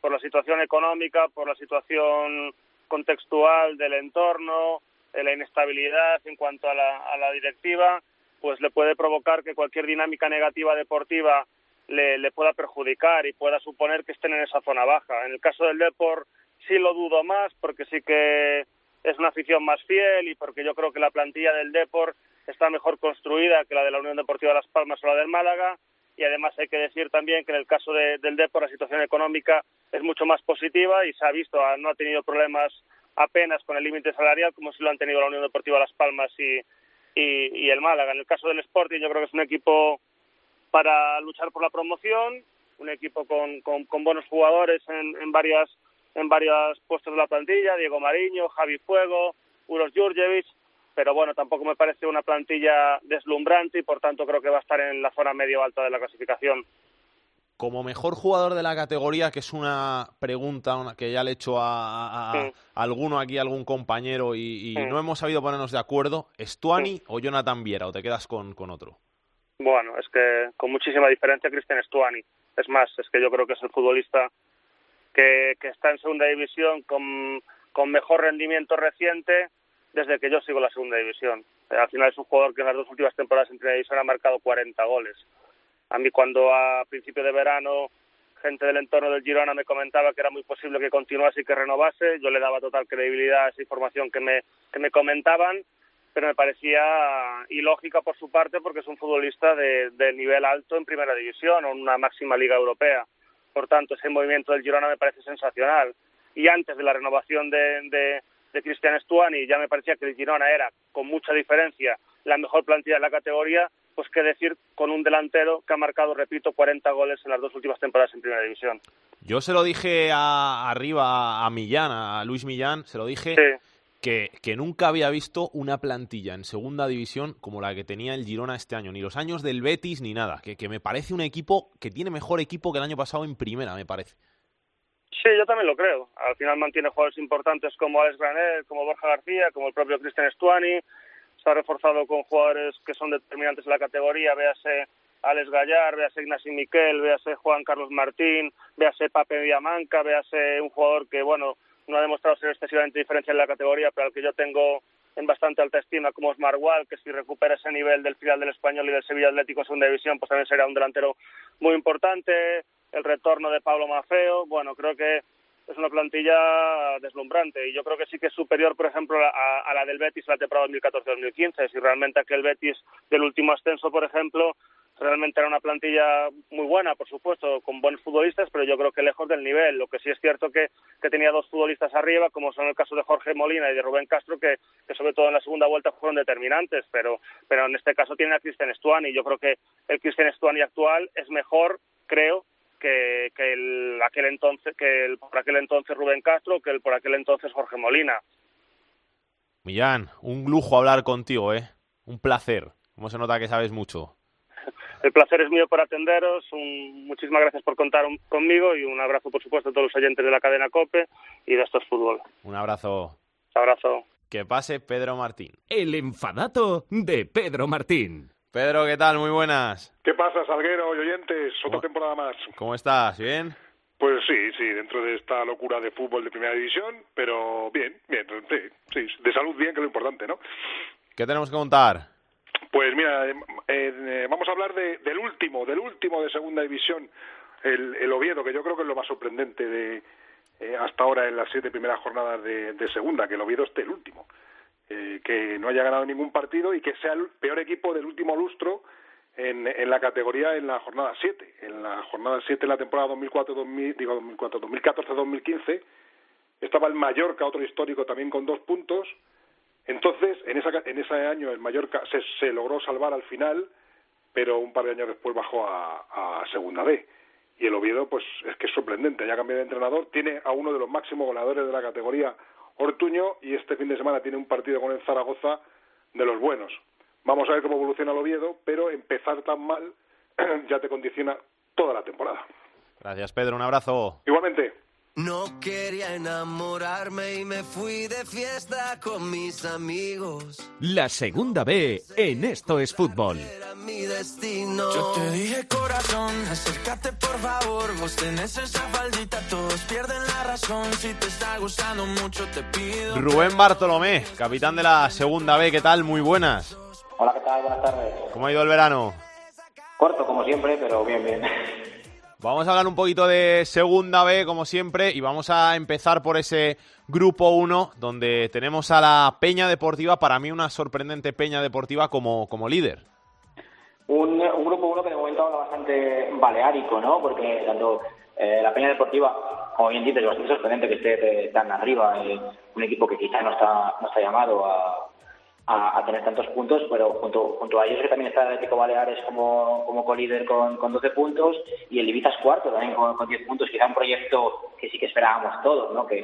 Speaker 11: por la situación económica, por la situación contextual del entorno, de la inestabilidad en cuanto a la, directiva, pues le puede provocar que cualquier dinámica negativa deportiva le, le, pueda perjudicar y pueda suponer que estén en esa zona baja. En el caso del Deport sí lo dudo más porque sí que es una afición más fiel y porque yo creo que la plantilla del Deport está mejor construida que la de la Unión Deportiva Las Palmas o la del Málaga y además hay que decir también que en el caso de, del Depor la situación económica es mucho más positiva y se ha visto, no ha tenido problemas apenas con el límite salarial como si lo han tenido la Unión Deportiva Las Palmas y, y, el Málaga. En el caso del Sporting yo creo que es un equipo para luchar por la promoción, un equipo con, con, con buenos jugadores en, en varias en varios puestos de la plantilla, Diego Mariño, Javi Fuego, Uros Jurjevic, pero bueno, tampoco me parece una plantilla deslumbrante y por tanto creo que va a estar en la zona medio alta de la clasificación.
Speaker 2: Como mejor jugador de la categoría, que es una pregunta una, que ya le he hecho a, a, sí. a, alguno aquí, a algún compañero, y, y sí. no hemos sabido ponernos de acuerdo, ¿Stuani sí. o Jonathan Viera? ¿O te quedas con, con otro?
Speaker 11: Bueno, es que con muchísima diferencia Cristian Stuani. Es más, es que yo creo que es el futbolista que, que está en segunda división con, con mejor rendimiento reciente desde que yo sigo la segunda división. Eh, al final es un jugador que en las dos últimas temporadas en primera división ha marcado 40 goles. A mí cuando a principio de verano gente del entorno del Girona me comentaba que era muy posible que continuase y que renovase, yo le daba total credibilidad a esa información que me, que me comentaban, pero me parecía ilógica por su parte porque es un futbolista de, de nivel alto en primera división o en una máxima liga europea. Por tanto, ese movimiento del Girona me parece sensacional. Y antes de la renovación de, de de Cristian Stuani, ya me parecía que el Girona era, con mucha diferencia, la mejor plantilla de la categoría, pues qué decir con un delantero que ha marcado, repito, 40 goles en las dos últimas temporadas en Primera División.
Speaker 2: Yo se lo dije a, arriba a Millán, a Luis Millán, se lo dije
Speaker 11: sí.
Speaker 2: que, que nunca había visto una plantilla en Segunda División como la que tenía el Girona este año, ni los años del Betis ni nada, que, que me parece un equipo que tiene mejor equipo que el año pasado en Primera, me parece.
Speaker 11: Sí, yo también lo creo. Al final mantiene jugadores importantes como Alex Graner, como Borja García, como el propio Cristian Stuani. Se ha reforzado con jugadores que son determinantes en la categoría, véase Alex Gallar, véase Ignacio Miquel, véase Juan Carlos Martín, véase Pape Villamanca, véase un jugador que, bueno, no ha demostrado ser excesivamente diferencial en la categoría, pero al que yo tengo en bastante alta estima, como es Marwal, que si recupera ese nivel del final del Español y del Sevilla Atlético Segunda División, pues también será un delantero muy importante el retorno de Pablo Mafeo, bueno, creo que es una plantilla deslumbrante y yo creo que sí que es superior, por ejemplo, a, a la del Betis la temporada 2014-2015. Si realmente aquel Betis del último ascenso, por ejemplo, realmente era una plantilla muy buena, por supuesto, con buenos futbolistas, pero yo creo que lejos del nivel. Lo que sí es cierto que, que tenía dos futbolistas arriba, como son el caso de Jorge Molina y de Rubén Castro, que, que sobre todo en la segunda vuelta fueron determinantes, pero, pero en este caso tiene a Cristian Stuani. Yo creo que el Cristian Stuani actual es mejor, creo, que, que el, aquel entonces que el, por aquel entonces Rubén Castro que el por aquel entonces Jorge Molina.
Speaker 2: Millán, un lujo hablar contigo, ¿eh? Un placer. ¿Cómo se nota que sabes mucho?
Speaker 11: El placer es mío por atenderos. Un, muchísimas gracias por contar un, conmigo y un abrazo, por supuesto, a todos los oyentes de la cadena COPE y de estos fútbol.
Speaker 2: Un abrazo.
Speaker 11: Un abrazo.
Speaker 2: Que pase Pedro Martín.
Speaker 12: El enfadato de Pedro Martín.
Speaker 2: Pedro, ¿qué tal? Muy buenas.
Speaker 13: ¿Qué pasa, Salguero y oyentes? Otra temporada más.
Speaker 2: ¿Cómo estás? ¿Bien?
Speaker 13: Pues sí, sí, dentro de esta locura de fútbol de primera división, pero bien, bien, sí, sí, de salud bien, que es lo importante, ¿no?
Speaker 2: ¿Qué tenemos que contar?
Speaker 13: Pues mira, eh, eh, vamos a hablar de, del último, del último de segunda división, el, el Oviedo, que yo creo que es lo más sorprendente de eh, hasta ahora en las siete primeras jornadas de, de segunda, que el Oviedo esté el último eh, que no haya ganado ningún partido y que sea el peor equipo del último lustro en, en la categoría en la jornada 7. En la jornada 7 de la temporada 2004-2000, digo 2004, 2014-2015 estaba el Mallorca, otro histórico también con dos puntos. Entonces, en, esa, en ese año el Mallorca se, se logró salvar al final, pero un par de años después bajó a, a Segunda B. Y el Oviedo, pues es que es sorprendente, ya cambiado de entrenador, tiene a uno de los máximos goleadores de la categoría Ortuño y este fin de semana tiene un partido con el Zaragoza de los buenos. Vamos a ver cómo evoluciona el Oviedo, pero empezar tan mal ya te condiciona toda la temporada.
Speaker 2: Gracias, Pedro. Un abrazo.
Speaker 13: Igualmente.
Speaker 1: No quería enamorarme y me fui de fiesta con mis amigos.
Speaker 12: La segunda B en Esto es Fútbol.
Speaker 1: Era mi destino. Yo te dije corazón, acércate por favor. Vos tenés esa faldita, todos pierden la razón. Si te está gustando mucho, te pido.
Speaker 2: Rubén Bartolomé, capitán de la segunda B, ¿qué tal? Muy buenas.
Speaker 14: Hola, ¿qué tal? Buenas tardes.
Speaker 2: ¿Cómo ha ido el verano?
Speaker 14: Corto, como siempre, pero bien, bien.
Speaker 2: Vamos a hablar un poquito de Segunda B, como siempre, y vamos a empezar por ese Grupo 1, donde tenemos a la Peña Deportiva, para mí una sorprendente Peña Deportiva como, como líder.
Speaker 14: Un, Grupo 1 que de momento habla bastante baleárico, ¿no? Porque tanto eh, la Peña Deportiva, como bien dices, es bastante sorprendente que esté tan arriba, eh, un equipo que quizá no está, no está llamado a, a, a, tener tantos puntos, pero junto, junto a ellos que también está el Atlético Baleares como, como colíder con, con 12 puntos y el Ibiza es cuarto también con, con 10 puntos, quizá un proyecto que sí que esperábamos todos, ¿no? que,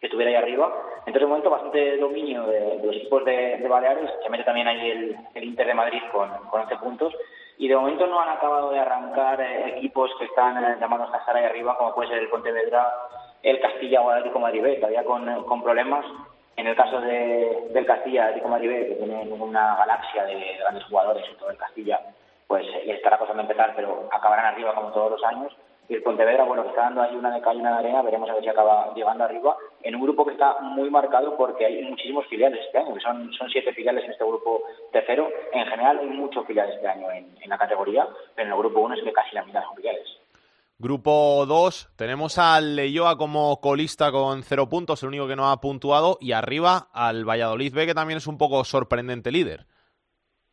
Speaker 14: que estuviera ahí arriba. Entonces, de momento, bastante dominio de, de los equipos de, de, Baleares, se mete también ahí el, el Inter de Madrid con, con 11 puntos y de momento no han acabado de arrancar eh, equipos que están eh, llamados a estar ahí arriba, como puede ser el Pontevedra, el Castilla o el Atlético Madrid todavía con, con problemas en el caso de, del Castilla, Atlético Madrid, que tiene una galaxia de grandes jugadores, en todo el Castilla, pues le estará costando empezar, pero acabarán arriba como todos los años. Y el Pontevedra, bueno, que está dando ahí una de calle y una de arena, veremos a ver si acaba llegando arriba, en un grupo que está muy marcado porque hay muchísimos filiales este año, que son, son siete filiales en este grupo tercero. En general hay muchos filiales este año en, en la categoría, pero en el grupo uno es que casi la mitad son filiales.
Speaker 2: Grupo 2, tenemos al Leyoa como colista con cero puntos, el único que no ha puntuado, y arriba al Valladolid B, que también es un poco sorprendente líder.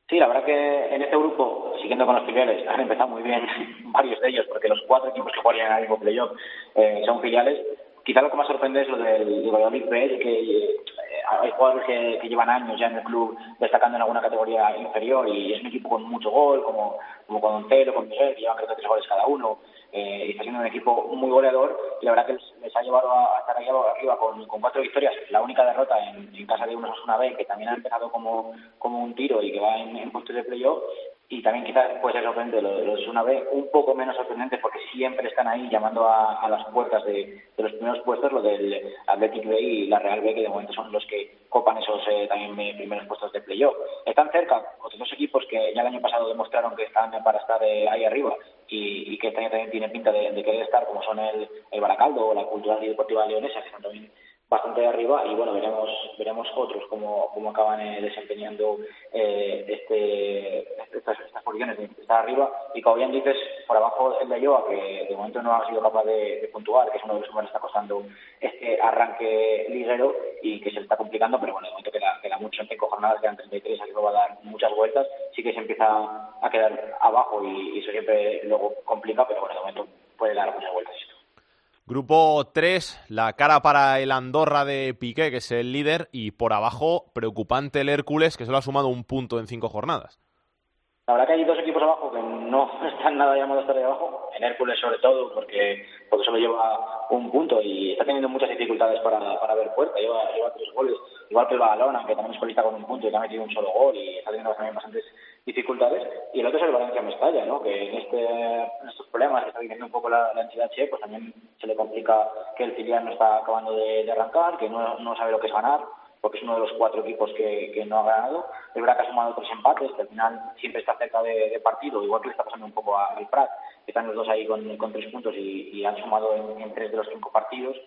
Speaker 14: Sí, la verdad que en este grupo, siguiendo con los filiales, han empezado muy bien varios de ellos, porque los cuatro equipos que juegan el mismo playoff eh, son filiales. Quizá lo que más sorprende es lo del Valladolid B, es que eh, hay jugadores que, llevan años ya en el club destacando en alguna categoría inferior y es un equipo con mucho gol, como, como con Oncelo, con Miguel, que llevan creo que tres goles cada uno eh, y está siendo un equipo muy goleador. Y la verdad que les, ha llevado a, estar ahí arriba con, cuatro victorias, la única derrota en, casa de una una B que también ha empezado como, como un tiro y que va en, en puestos de playoff y también quizás puede ser sorprendente los, una B, un poco menos sorprendente porque siempre están ahí llamando a, las puertas de, los primeros puestos, lo del Athletic B y la Real B, que de momento son los que copan esos eh, también primeros puestos de playoff. Están cerca otros dos equipos que ya el año pasado demostraron que están para estar eh, ahí arriba y, que este año también tiene pinta de, querer estar, como son el, el Baracaldo o la Cultural y Deportiva Leonesa, que están también bastante de arriba y bueno veremos veremos otros cómo, cómo acaban eh, desempeñando eh, este estas, estas posiciones de estar arriba. Y como bien dices por abajo el de Iowa que de momento no ha sido capaz de, puntuar que es uno de los que más está costando este arranque liguero y que se le está complicando pero bueno de momento queda, queda mucho en cinco jornadas quedan 33 aquí va a dar muchas vueltas. Sí que se empieza a quedar abajo y, y eso siempre luego complica pero bueno de momento puede dar muchas vueltas esto
Speaker 2: Grupo 3, la cara para el Andorra de Piqué, que es el líder, y por abajo, preocupante el Hércules, que solo ha sumado un punto en cinco jornadas.
Speaker 14: La verdad que hay dos equipos abajo que no están nada llamados a estar de abajo, en Hércules sobre todo, porque, porque solo lleva un punto y está teniendo muchas dificultades para, para ver puerta, lleva, lleva tres goles, igual que el Badalona, que también es colista con un punto y que ha metido un solo gol y está teniendo también bastantes dificultades y el otro es el Valencia Mestalla, ¿no? que en, este, en estos problemas que está viviendo un poco la, la entidad Che, pues también se le complica que el filial no está acabando de, arrancar, que no, no sabe lo que es ganar, porque es uno de los cuatro equipos que, que no ha ganado. El que ha sumado tres empates, que al final siempre está cerca de, partido, igual que le está pasando un poco al Prat, que están los dos ahí con, con tres puntos y, y han sumado en, tres de los cinco partidos.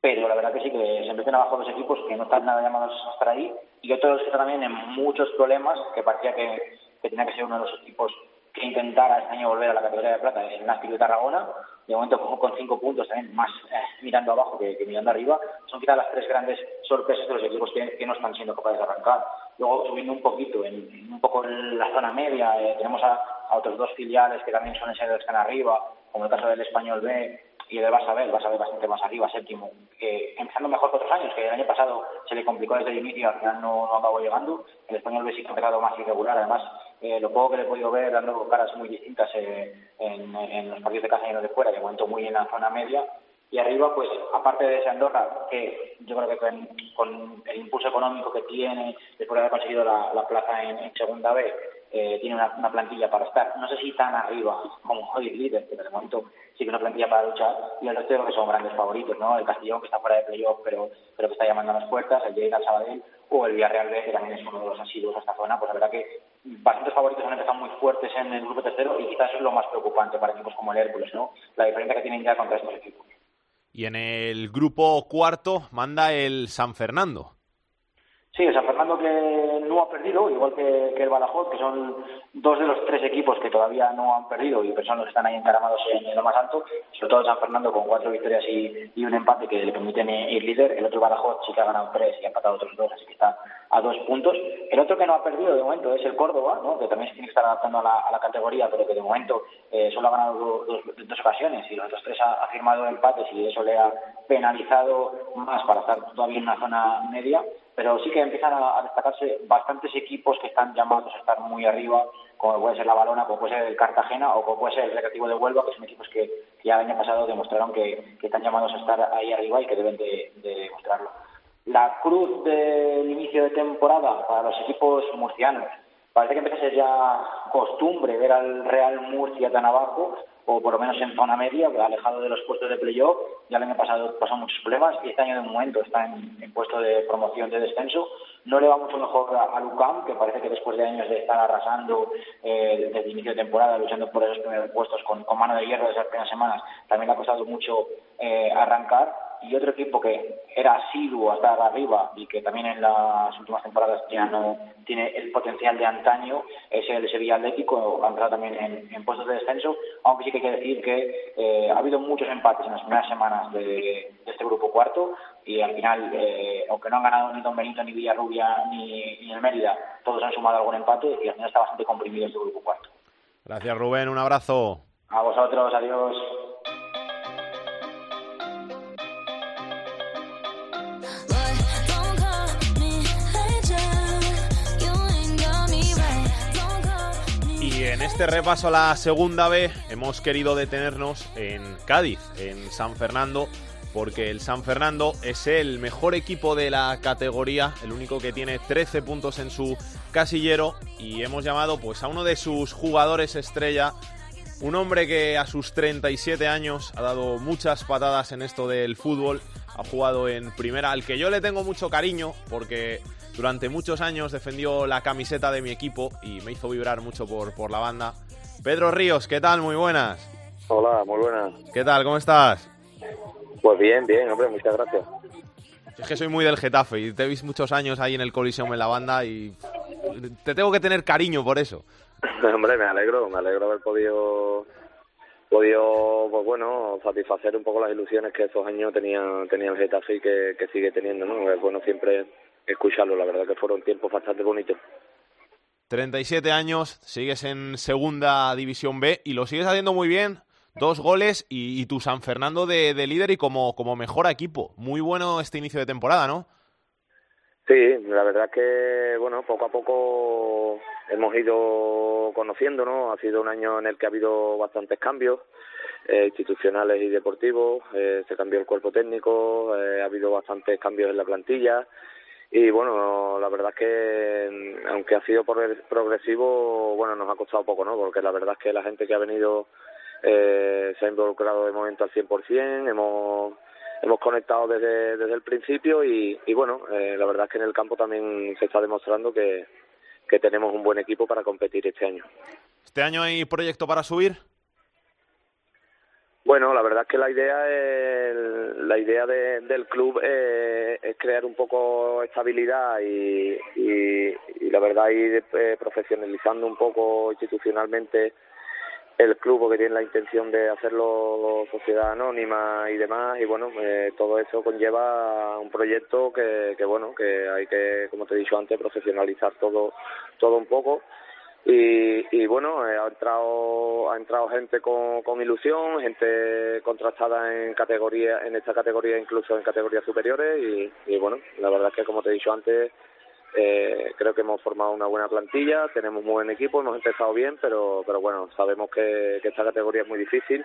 Speaker 14: Pero la verdad que sí, que se meten abajo dos equipos que no están nada llamados a estar ahí, y otros que están también en muchos problemas, que parecía que que tenía que ser uno de los equipos que intentara este año volver a la categoría de plata, el Nástic de Tarragona, de momento con cinco puntos también, más eh, mirando abajo que, que, mirando arriba, son quizás las tres grandes sorpresas de los equipos que, que no están siendo capaces de arrancar. Luego subiendo un poquito, en, en un poco en la zona media, eh, tenemos a, a, otros dos filiales que también ser los que están arriba, como el caso del Español B y el Barça B, el Barça B bastante más arriba, séptimo, empezando mejor que otros años, que el año pasado se le complicó desde el inicio, al final no, no acabó llegando, el Español B sí que ha empezado más irregular, además eh, lo poco que le he podido ver dando caras muy distintas eh, en, los partidos de casa y los de fuera, de momento muy en la zona media. Y arriba, pues, aparte de ese Andorra, que yo creo que con, el impulso económico que tiene, después de haber conseguido la, la plaza en, en, segunda B, tiene una, plantilla para estar, no sé si tan arriba como hoy el líder, pero de momento sí que una plantilla para luchar, y el resto que son grandes favoritos, ¿no? El Castellón, que está fuera de playoff, pero, pero que está llamando a las puertas, el Lleida, el Sabadell, o el Villarreal B, que también es uno de los asiduos a esta zona, pues la verdad que bastantes favoritos han empezado muy fuertes en el grupo tercero, y quizás es lo más preocupante para equipos como el Hércules, ¿no? La diferencia que tienen ya contra estos equipos.
Speaker 2: Y en el grupo cuarto manda el San Fernando.
Speaker 14: Sí, San Fernando que no ha perdido, igual que, el Badajoz, que son dos de los tres equipos que todavía no han perdido y personas que están ahí encaramados en, lo más alto, sobre todo San Fernando con cuatro victorias y, un empate que le permiten ir líder, el otro Badajoz sí que ha ganado tres y ha empatado otros dos, así que está a dos puntos. El otro que no ha perdido de momento es el Córdoba, ¿no? que también se tiene que estar adaptando a la, categoría, pero que de momento eh, solo ha ganado dos, ocasiones y los otros tres ha firmado empates y eso le ha penalizado más para estar todavía en una zona media pero sí que empiezan a, destacarse bastantes equipos que están llamados a estar muy arriba, como puede ser la Balona, como puede ser el Cartagena o como puede ser el Recreativo de Huelva, que son equipos que, ya el año pasado demostraron que, están llamados a estar ahí arriba y que deben de, demostrarlo. La cruz del inicio de temporada para los equipos murcianos. Parece que empieza a ser ya costumbre ver al Real Murcia tan abajo, o por lo menos en zona media, alejado de los puestos de playoff. Ya el año pasado pasó muchos problemas y este año de momento está en, puesto de promoción de descenso. No le va mucho mejor a, Lucam, que parece que después de años de estar arrasando eh, desde el inicio de temporada, luchando por esos primeros puestos con, mano de hierro desde las primeras semanas, también le ha costado mucho eh, arrancar y otro equipo que era asiduo a estar arriba y que también en las últimas temporadas ya no tiene el potencial de antaño es el Sevilla Atlético, ha entrado también en, puestos de descenso, aunque sí que hay que decir que eh, ha habido muchos empates en las primeras semanas de, este grupo cuarto y al final, eh, aunque no han ganado ni Don Benito, ni Villarrubia, ni, ni el Mérida, todos han sumado algún empate y al final está bastante comprimido este grupo cuarto.
Speaker 2: Gracias Rubén, un abrazo.
Speaker 14: A vosotros, adiós.
Speaker 2: En este repaso a la segunda B hemos querido detenernos en Cádiz, en San Fernando, porque el San Fernando es el mejor equipo de la categoría, el único que tiene 13 puntos en su casillero y hemos llamado pues a uno de sus jugadores estrella, un hombre que a sus 37 años ha dado muchas patadas en esto del fútbol, ha jugado en primera, al que yo le tengo mucho cariño porque durante muchos años defendió la camiseta de mi equipo y me hizo vibrar mucho por, por la banda. Pedro Ríos, ¿qué tal? Muy buenas.
Speaker 15: Hola, muy buenas.
Speaker 2: ¿Qué tal? ¿Cómo estás?
Speaker 15: Pues bien, bien, hombre, muchas gracias.
Speaker 2: Es que soy muy del Getafe y te he visto muchos años ahí en el Coliseum en la banda y te tengo que tener cariño por eso.
Speaker 15: hombre, me alegro, me alegro haber podido podido pues bueno satisfacer un poco las ilusiones que esos años tenía tenía el Getafe y que, que sigue teniendo no es bueno siempre escucharlo. La verdad que fueron tiempos bastante bonitos.
Speaker 2: 37 años, sigues en segunda división B y lo sigues haciendo muy bien. Dos goles y, tu San Fernando de, líder y como, como mejor equipo. Muy bueno este inicio de temporada, ¿no?
Speaker 15: Sí, la verdad que, bueno, poco a poco hemos ido conociendo, ¿no? Ha sido un año en el que ha habido bastantes cambios eh, institucionales y deportivos. Eh, se cambió el cuerpo técnico, eh, ha habido bastantes cambios en la plantilla y bueno, la verdad es que aunque ha sido progresivo, bueno, nos ha costado poco, ¿no? Porque la verdad es que la gente que ha venido eh, se ha involucrado de momento al 100%, hemos hemos conectado desde, desde el principio y, y bueno, eh, la verdad es que en el campo también se está demostrando que, que tenemos un buen equipo para competir este año.
Speaker 2: ¿Este año hay proyecto para subir?
Speaker 15: Bueno, la verdad es que la idea la idea del club es crear un poco estabilidad y, y, la verdad ir eh, profesionalizando un poco institucionalmente el club porque tiene la intención de hacerlo sociedad anónima y demás y bueno eh, todo eso conlleva un proyecto que, que bueno que hay que como te he dicho antes profesionalizar todo todo un poco y, y bueno, eh, ha entrado ha entrado gente con, con ilusión, gente contrastada en categoría en esta categoría, incluso en categorías superiores y, bueno, la verdad es que como te he dicho antes, eh, creo que hemos formado una buena plantilla, tenemos un buen equipo, hemos empezado bien, pero pero bueno, sabemos que, que esta categoría es muy difícil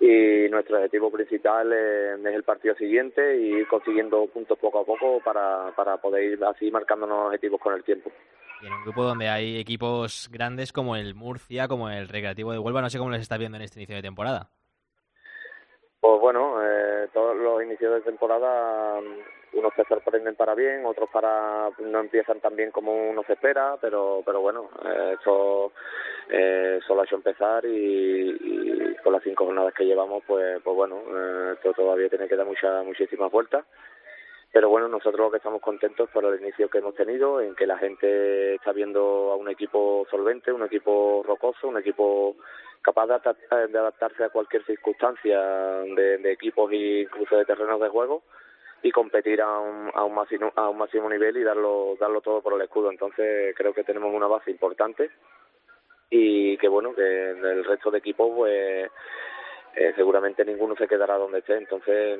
Speaker 15: y nuestro objetivo principal es, es el partido siguiente y ir consiguiendo puntos poco a poco para, para poder ir así marcándonos objetivos con el tiempo.
Speaker 3: En un grupo donde hay equipos grandes como el Murcia, como el Recreativo de Huelva. No sé cómo les está viendo en este inicio de temporada.
Speaker 15: Pues bueno, eh, todos los inicios de temporada, mm, unos se sorprenden para bien, otros para no empiezan tan bien como uno se espera, pero pero bueno, eh, esto eh, solo ha hecho empezar y, con las cinco jornadas que llevamos, pues pues bueno, eh, esto todavía tiene que dar muchas muchísimas vueltas. Pero bueno, nosotros lo que estamos contentos por el inicio que hemos tenido, en que la gente está viendo a un equipo solvente, un equipo rocoso, un equipo capaz de, adaptarse a cualquier circunstancia de, de equipos e incluso de terrenos de juego y competir a un, a un máximo a un máximo nivel y darlo darlo todo por el escudo. Entonces creo que tenemos una base importante y que bueno que el resto de equipos pues eh, seguramente ninguno se quedará donde esté. Entonces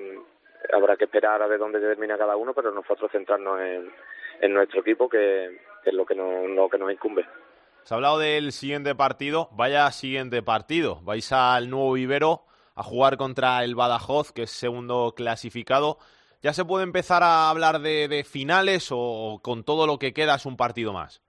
Speaker 15: habrá que esperar a ver dónde termina cada uno pero nosotros centrarnos en, en nuestro equipo que, es lo que, no, que nos incumbe
Speaker 2: se ha hablado del siguiente partido. Vaya siguiente partido. Vais al nuevo vivero a jugar contra el Badajoz, que es segundo clasificado. ¿Ya se puede empezar a hablar de finales o con todo lo que queda es un partido más?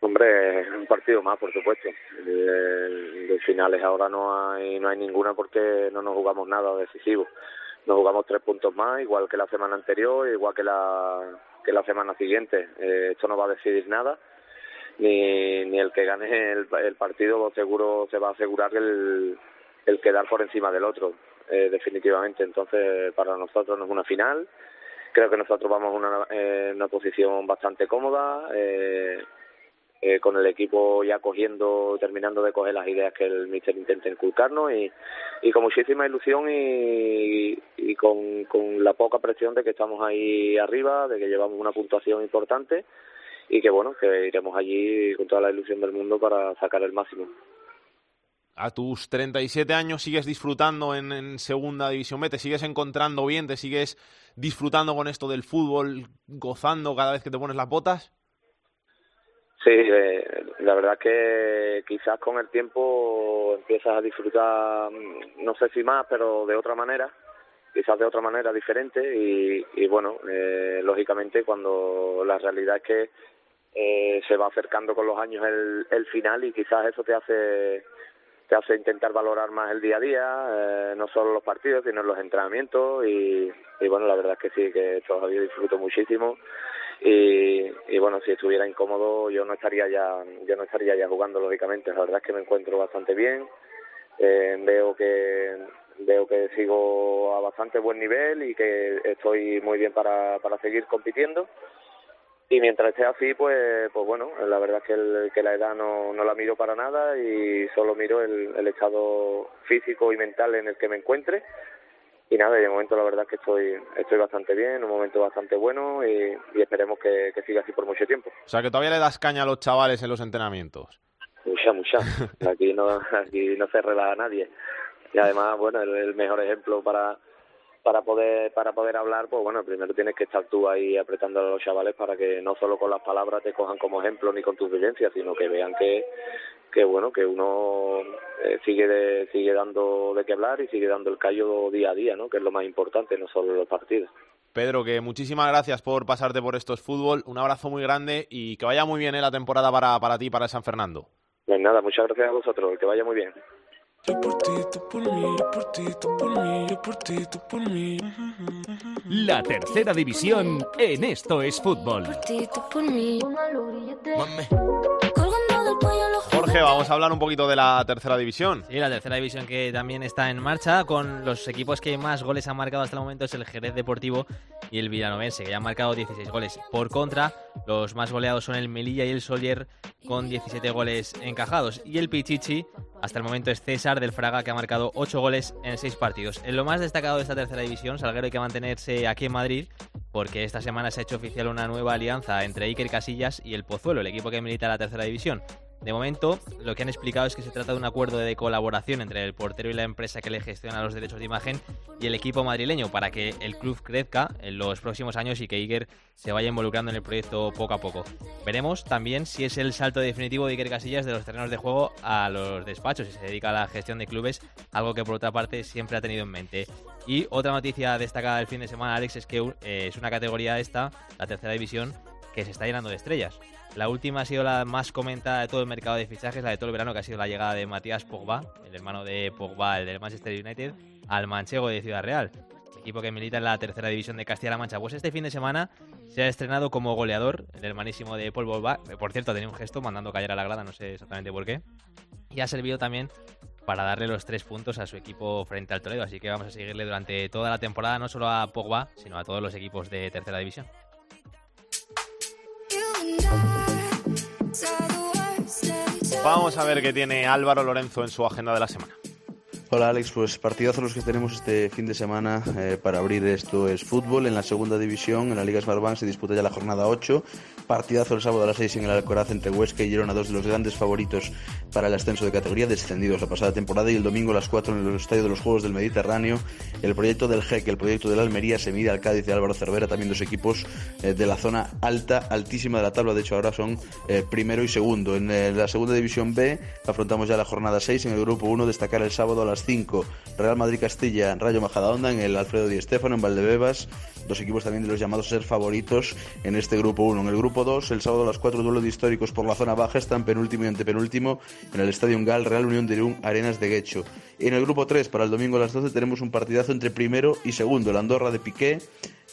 Speaker 15: Hombre, un partido más, por supuesto. De, de, finales ahora no hay no hay ninguna porque no nos jugamos nada decisivo. Nos jugamos tres puntos más, igual que la semana anterior, igual que la que la semana siguiente. Eh, esto no va a decidir nada ni, ni el que gane el, el partido seguro se va a asegurar el, el quedar por encima del otro, eh, definitivamente. Entonces, para nosotros no es una final. Creo que nosotros vamos en una, eh, una posición bastante cómoda, eh, eh, con el equipo ya cogiendo, terminando de coger las ideas que el míster intenta inculcarnos y, con muchísima ilusión y, y con, con la poca presión de que estamos ahí arriba, de que llevamos una puntuación importante y que bueno, que iremos allí con toda la ilusión del mundo para sacar el máximo.
Speaker 2: A tus 37 años sigues disfrutando en, en, Segunda División B, te sigues encontrando bien, te sigues disfrutando con esto del fútbol, gozando cada vez que te pones las botas.
Speaker 15: Sí, eh, la verdad que quizás con el tiempo empiezas a disfrutar, no sé si más, pero de otra manera, quizás de otra manera diferente y, y bueno, eh, lógicamente cuando la realidad es que eh, se va acercando con los años el, el final y quizás eso te hace te hace intentar valorar más el día a día, eh, no solo los partidos, sino los entrenamientos y, y bueno, la verdad es que sí, que todavía disfruto muchísimo y, y bueno, si estuviera incómodo yo no estaría ya, yo no estaría ya jugando lógicamente, la verdad es que me encuentro bastante bien, eh, veo que veo que sigo a bastante buen nivel y que estoy muy bien para, para seguir compitiendo. Y mientras esté así pues pues bueno la verdad es que, el, que la edad no, no la miro para nada y solo miro el, el estado físico y mental en el que me encuentre y nada, de momento la verdad es que estoy estoy bastante bien, un momento bastante bueno y, y esperemos que, que, siga así por mucho tiempo.
Speaker 2: O sea, que todavía le das caña a los chavales en los entrenamientos.
Speaker 15: Mucha, mucha. Aquí no, aquí no se relaja nadie. Y además, bueno, el, el mejor ejemplo para para poder para poder hablar pues bueno primero tienes que estar tú ahí apretando a los chavales para que no solo con las palabras te cojan como ejemplo ni con tus vivencias sino que vean que que bueno que uno eh, sigue de, sigue dando de qué hablar y sigue dando el callo día a día no que es lo más importante no solo los partidos
Speaker 2: Pedro, que muchísimas gracias por pasarte por estos fútbol, un abrazo muy grande y que vaya muy bien en la temporada para, para ti para San Fernando.
Speaker 15: Pues nada, muchas gracias a vosotros, que vaya muy bien.
Speaker 12: Yo por ti, tú por mí, yo por ti, tú por mí, yo por ti, tú por mí. La tercera división en Esto es Fútbol.
Speaker 2: Vamos a hablar un poquito de la tercera división.
Speaker 3: Sí, la tercera división que también está en marcha con los equipos que más goles han marcado hasta el momento es el Jerez Deportivo y el Villanovense, que ya han marcado 16 goles. Por contra, los más goleados son el Melilla y el Solier con 17 goles encajados. Y el Pichichi, hasta el momento es César del Fraga, que ha marcado 8 goles en 6 partidos. En lo más destacado de esta tercera división, Salguero hay que mantenerse aquí en Madrid, porque esta semana se ha hecho oficial una nueva alianza entre Iker Casillas y el Pozuelo, el equipo que milita la tercera división. De momento, lo que han explicado es que se trata de un acuerdo de colaboración entre el portero y la empresa que le gestiona los derechos de imagen y el equipo madrileño para que el club crezca en los próximos años y que Iker se vaya involucrando en el proyecto poco a poco. Veremos también si es el salto definitivo de Iker Casillas de los terrenos de juego a los despachos y se dedica a la gestión de clubes, algo que por otra parte siempre ha tenido en mente. Y otra noticia destacada del fin de semana, Alex, es que eh, es una categoría esta, la tercera división, que se está llenando de estrellas. La última ha sido la más comentada de todo el mercado de fichajes, la de todo el verano, que ha sido la llegada de Matías Pogba, el hermano de Pogba, el del Manchester United, al manchego de Ciudad Real, equipo que milita en la tercera división de Castilla-La Mancha. Pues este fin de semana se ha estrenado como goleador el hermanísimo de Paul Pogba. Por cierto, tenía un gesto mandando callar a la grada, no sé exactamente por qué. Y ha servido también para darle los tres puntos a su equipo frente al Toledo. Así que vamos a seguirle durante toda la temporada, no solo a Pogba, sino a todos los equipos de tercera división.
Speaker 2: Vamos a ver qué tiene Álvaro Lorenzo en su agenda de la semana.
Speaker 16: Hola Alex, pues partidazos los que tenemos este fin de semana eh, para abrir esto es fútbol en la segunda división, en la Liga Smartbank se disputa ya la jornada 8, partidazo el sábado a las 6 en el Alcoraz entre Huesca y Girona, dos de los grandes favoritos para el ascenso de categoría, descendidos la pasada temporada y el domingo a las 4 en el Estadio de los Juegos del Mediterráneo, el proyecto del GEC, el proyecto de la Almería se mide al Cádiz de Álvaro Cervera, también dos equipos eh, de la zona alta, altísima de la tabla, de hecho ahora son eh, primero y segundo. En la segunda división B afrontamos ya la jornada 6 en el grupo 1, destacar el sábado a las 5 Real Madrid-Castilla, Rayo Majadahonda en el Alfredo Di Stéfano en Valdebebas, dos equipos también de los llamados a ser favoritos en este grupo 1. En el grupo 2, el sábado a las 4 duelos de históricos por la zona baja están penúltimo y antepenúltimo en el Estadio Gal Real Unión de Irún Arenas de Guecho. En el grupo 3, para el domingo a las 12, tenemos un partidazo entre primero y segundo, el Andorra de Piqué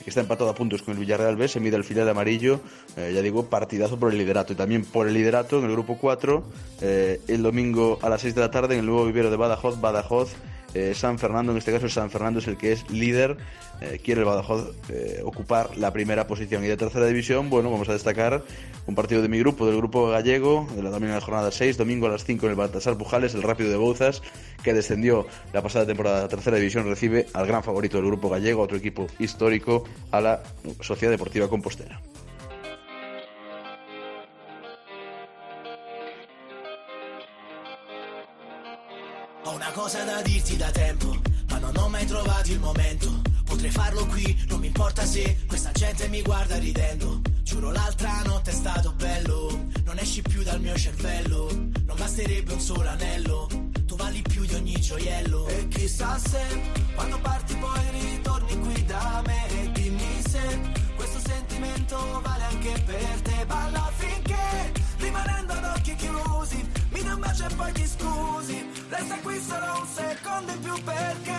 Speaker 16: que está empatado a puntos con el Villarreal B, se mide el final amarillo, eh, ya digo, partidazo por el liderato. Y también por el liderato en el grupo 4, eh, el domingo a las 6 de la tarde en el nuevo vivero de Badajoz, Badajoz eh, San Fernando, en este caso San Fernando es el que es líder, eh, quiere el Badajoz eh, ocupar la primera posición. Y de tercera división, bueno, vamos a destacar un partido de mi grupo, del grupo gallego, de la, también en la jornada 6, domingo a las 5 en el Baltasar Pujales, el Rápido de Bouzas, que descendió la pasada temporada a la tercera división, recibe al gran favorito del grupo gallego, otro equipo histórico, a la Sociedad Deportiva Compostela. Cosa da dirti da tempo, ma non ho mai trovato il momento. Potrei farlo qui, non mi importa se questa gente mi guarda ridendo. Giuro l'altra notte è stato bello, non esci più dal mio cervello. Non basterebbe un solo anello, tu vali più di ogni gioiello. E chissà se quando parti solo un secondo in più perché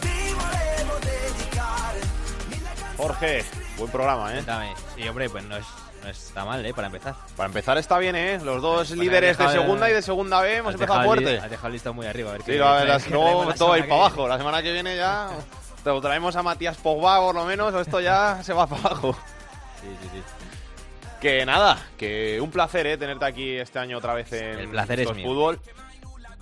Speaker 16: ti volevo dedicare.
Speaker 2: Jorge, buen programa, ¿eh?
Speaker 3: Sí, hombre, pues no, es, no está mal, ¿eh? Para empezar.
Speaker 2: Para empezar está bien, ¿eh? Los dos líderes de segunda y de segunda B hemos empezado fuerte.
Speaker 3: Ha dejado el listado muy arriba. A ver
Speaker 2: sí, qué, a ver, las, luego todo ahí para abajo. La semana que viene ya te traemos a Matías Pogba por lo menos, o esto ya se va para abajo.
Speaker 3: Sí, sí, sí.
Speaker 2: Que nada, que un placer ¿eh? tenerte aquí este año otra vez en
Speaker 3: el placer es
Speaker 2: Fútbol.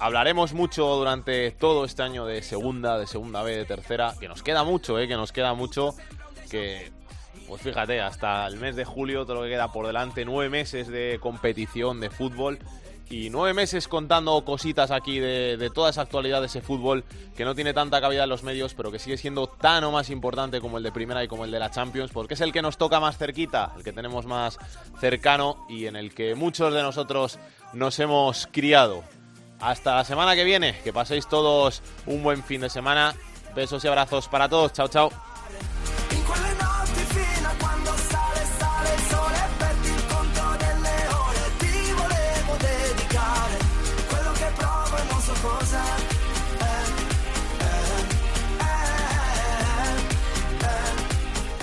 Speaker 2: Hablaremos mucho durante todo este año de segunda, de segunda B, de tercera, que nos queda mucho, ¿eh? que nos queda mucho, que pues fíjate, hasta el mes de julio todo lo que queda por delante, nueve meses de competición de fútbol y nueve meses contando cositas aquí de, de, toda esa actualidad de ese fútbol que no tiene tanta cabida en los medios, pero que sigue siendo tan o más importante como el de Primera y como el de la Champions, porque es el que nos toca más cerquita, el que tenemos más cercano y en el que muchos de nosotros nos hemos criado. Hasta la semana que viene, que paséis todos un buen fin de semana. Besos y abrazos para todos. Chao, chao.